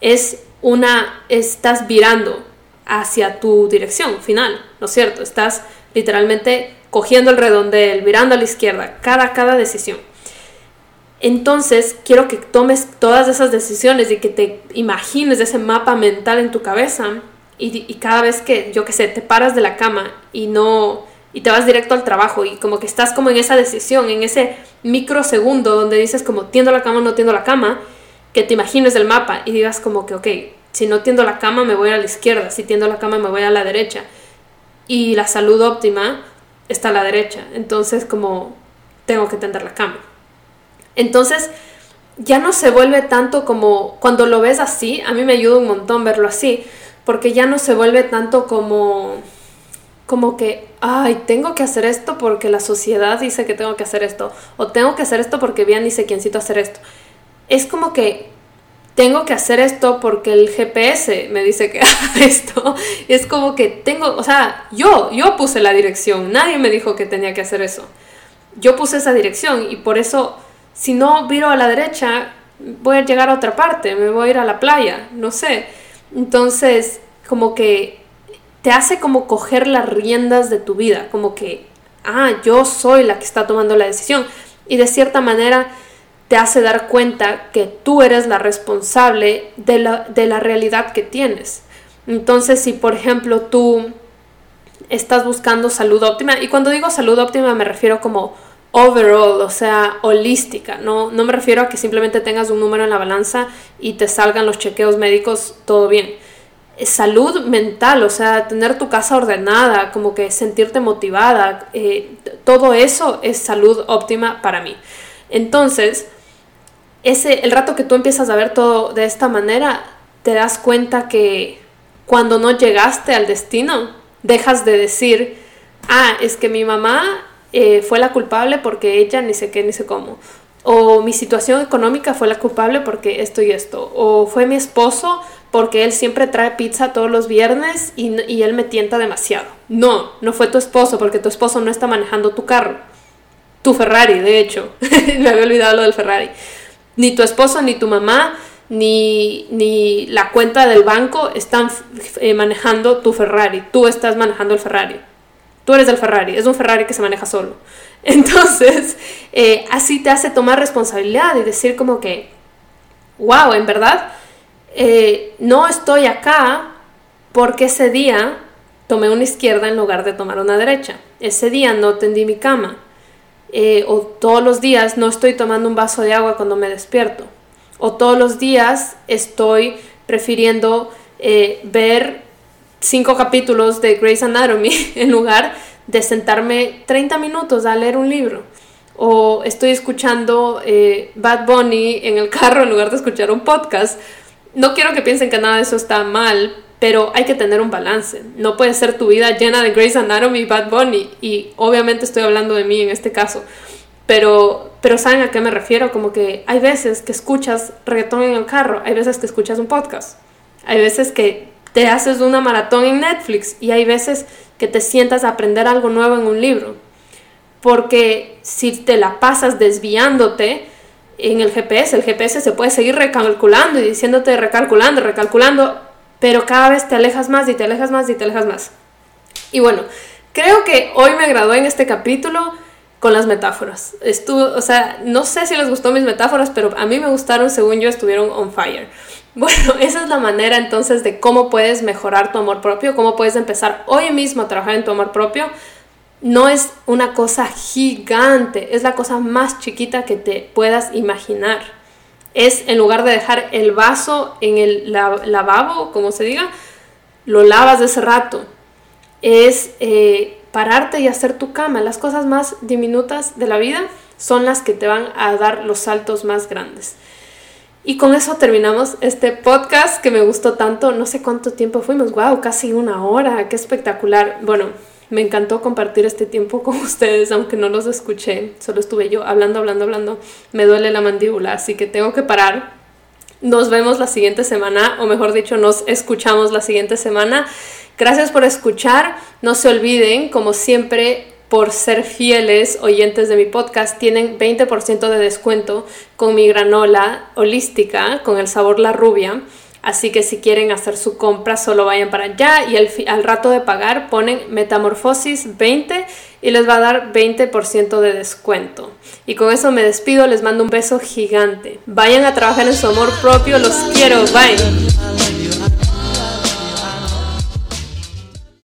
es una, estás virando hacia tu dirección final, ¿no es cierto? Estás literalmente cogiendo el redondel, virando a la izquierda, cada, cada decisión. Entonces, quiero que tomes todas esas decisiones y que te imagines ese mapa mental en tu cabeza y, cada vez que, yo qué sé, te paras de la cama y no, y te vas directo al trabajo y como que estás como en esa decisión, en ese microsegundo donde dices como tiendo la cama o no tiendo la cama, que te imagines el mapa y digas como que, ok, si no tiendo la cama me voy a la izquierda, si tiendo la cama me voy a la derecha. Y la salud óptima está a la derecha, entonces como tengo que tender la cama. Entonces, ya no se vuelve tanto como cuando lo ves así, a mí me ayuda un montón verlo así, porque ya no se vuelve tanto como como que, ay, tengo que hacer esto porque la sociedad dice que tengo que hacer esto, o tengo que hacer esto porque bien dice quiéncito hacer esto. Es como que tengo que hacer esto porque el GPS me dice que haga esto. Es como que tengo, o sea, yo, yo puse la dirección, nadie me dijo que tenía que hacer eso. Yo puse esa dirección y por eso si no viro a la derecha, voy a llegar a otra parte, me voy a ir a la playa, no sé. Entonces, como que te hace como coger las riendas de tu vida, como que, ah, yo soy la que está tomando la decisión. Y de cierta manera te hace dar cuenta que tú eres la responsable de la, de la realidad que tienes. Entonces, si por ejemplo tú estás buscando salud óptima, y cuando digo salud óptima me refiero como overall, o sea, holística. No, no me refiero a que simplemente tengas un número en la balanza y te salgan los chequeos médicos todo bien. salud mental, o sea, tener tu casa ordenada, como que sentirte motivada, eh, todo eso es salud óptima para mí. Entonces, ese, el rato que tú empiezas a ver todo de esta manera, te das cuenta que cuando no llegaste al destino, dejas de decir, ah, es que mi mamá eh, fue la culpable porque ella ni sé qué ni sé cómo. O mi situación económica fue la culpable porque esto y esto. O fue mi esposo porque él siempre trae pizza todos los viernes y, y él me tienta demasiado. No, no fue tu esposo porque tu esposo no está manejando tu carro. Tu Ferrari, de hecho. me había olvidado lo del Ferrari. Ni tu esposo, ni tu mamá, ni, ni la cuenta del banco están eh, manejando tu Ferrari. Tú estás manejando el Ferrari. Tú eres del Ferrari, es un Ferrari que se maneja solo. Entonces, eh, así te hace tomar responsabilidad y decir como que, wow, en verdad, eh, no estoy acá porque ese día tomé una izquierda en lugar de tomar una derecha. Ese día no tendí mi cama. Eh, o todos los días no estoy tomando un vaso de agua cuando me despierto. O todos los días estoy prefiriendo ver cinco capítulos de Grey's Anatomy en lugar de sentarme 30 minutos a leer un libro. O estoy escuchando eh, Bad Bunny en el carro en lugar de escuchar un podcast. No quiero que piensen que nada de eso está mal, pero hay que tener un balance. No puede ser tu vida llena de Grey's Anatomy y Bad Bunny. Y obviamente estoy hablando de mí en este caso. Pero, pero ¿saben a qué me refiero? Como que hay veces que escuchas reggaetón en el carro, hay veces que escuchas un podcast, hay veces que te haces una maratón en Netflix y hay veces que te sientas a aprender algo nuevo en un libro. Porque si te la pasas desviándote en el GPS, el GPS se puede seguir recalculando y diciéndote recalculando, recalculando, pero cada vez te alejas más y te alejas más y te alejas más. Y bueno, creo que hoy me gradué en este capítulo con las metáforas. Estuvo, o sea, no sé si les gustó mis metáforas, pero a mí me gustaron, según yo, estuvieron on fire. Bueno, esa es la manera entonces de cómo puedes mejorar tu amor propio, cómo puedes empezar hoy mismo a trabajar en tu amor propio. No es una cosa gigante, es la cosa más chiquita que te puedas imaginar. Es en lugar de dejar el vaso en el lavabo, como se diga, lo lavas de ese rato. Es eh, pararte y hacer tu cama. Las cosas más diminutas de la vida son las que te van a dar los saltos más grandes. Y con eso terminamos este podcast que me gustó tanto. No sé cuánto tiempo fuimos. ¡Wow! Casi una hora. ¡Qué espectacular! Bueno, me encantó compartir este tiempo con ustedes, aunque no los escuché. Solo estuve yo hablando, hablando, hablando. Me duele la mandíbula, así que tengo que parar. Nos vemos la siguiente semana, o mejor dicho, nos escuchamos la siguiente semana. Gracias por escuchar. No se olviden, como siempre, por ser fieles oyentes de mi podcast, tienen 20% de descuento con mi granola holística con el sabor La Rubia. Así que si quieren hacer su compra, solo vayan para allá y al, rato de pagar ponen Metamorfosis 20 y les va a dar 20% de descuento. Y con eso me despido, les mando un beso gigante. Vayan a trabajar en su amor propio, los quiero, bye.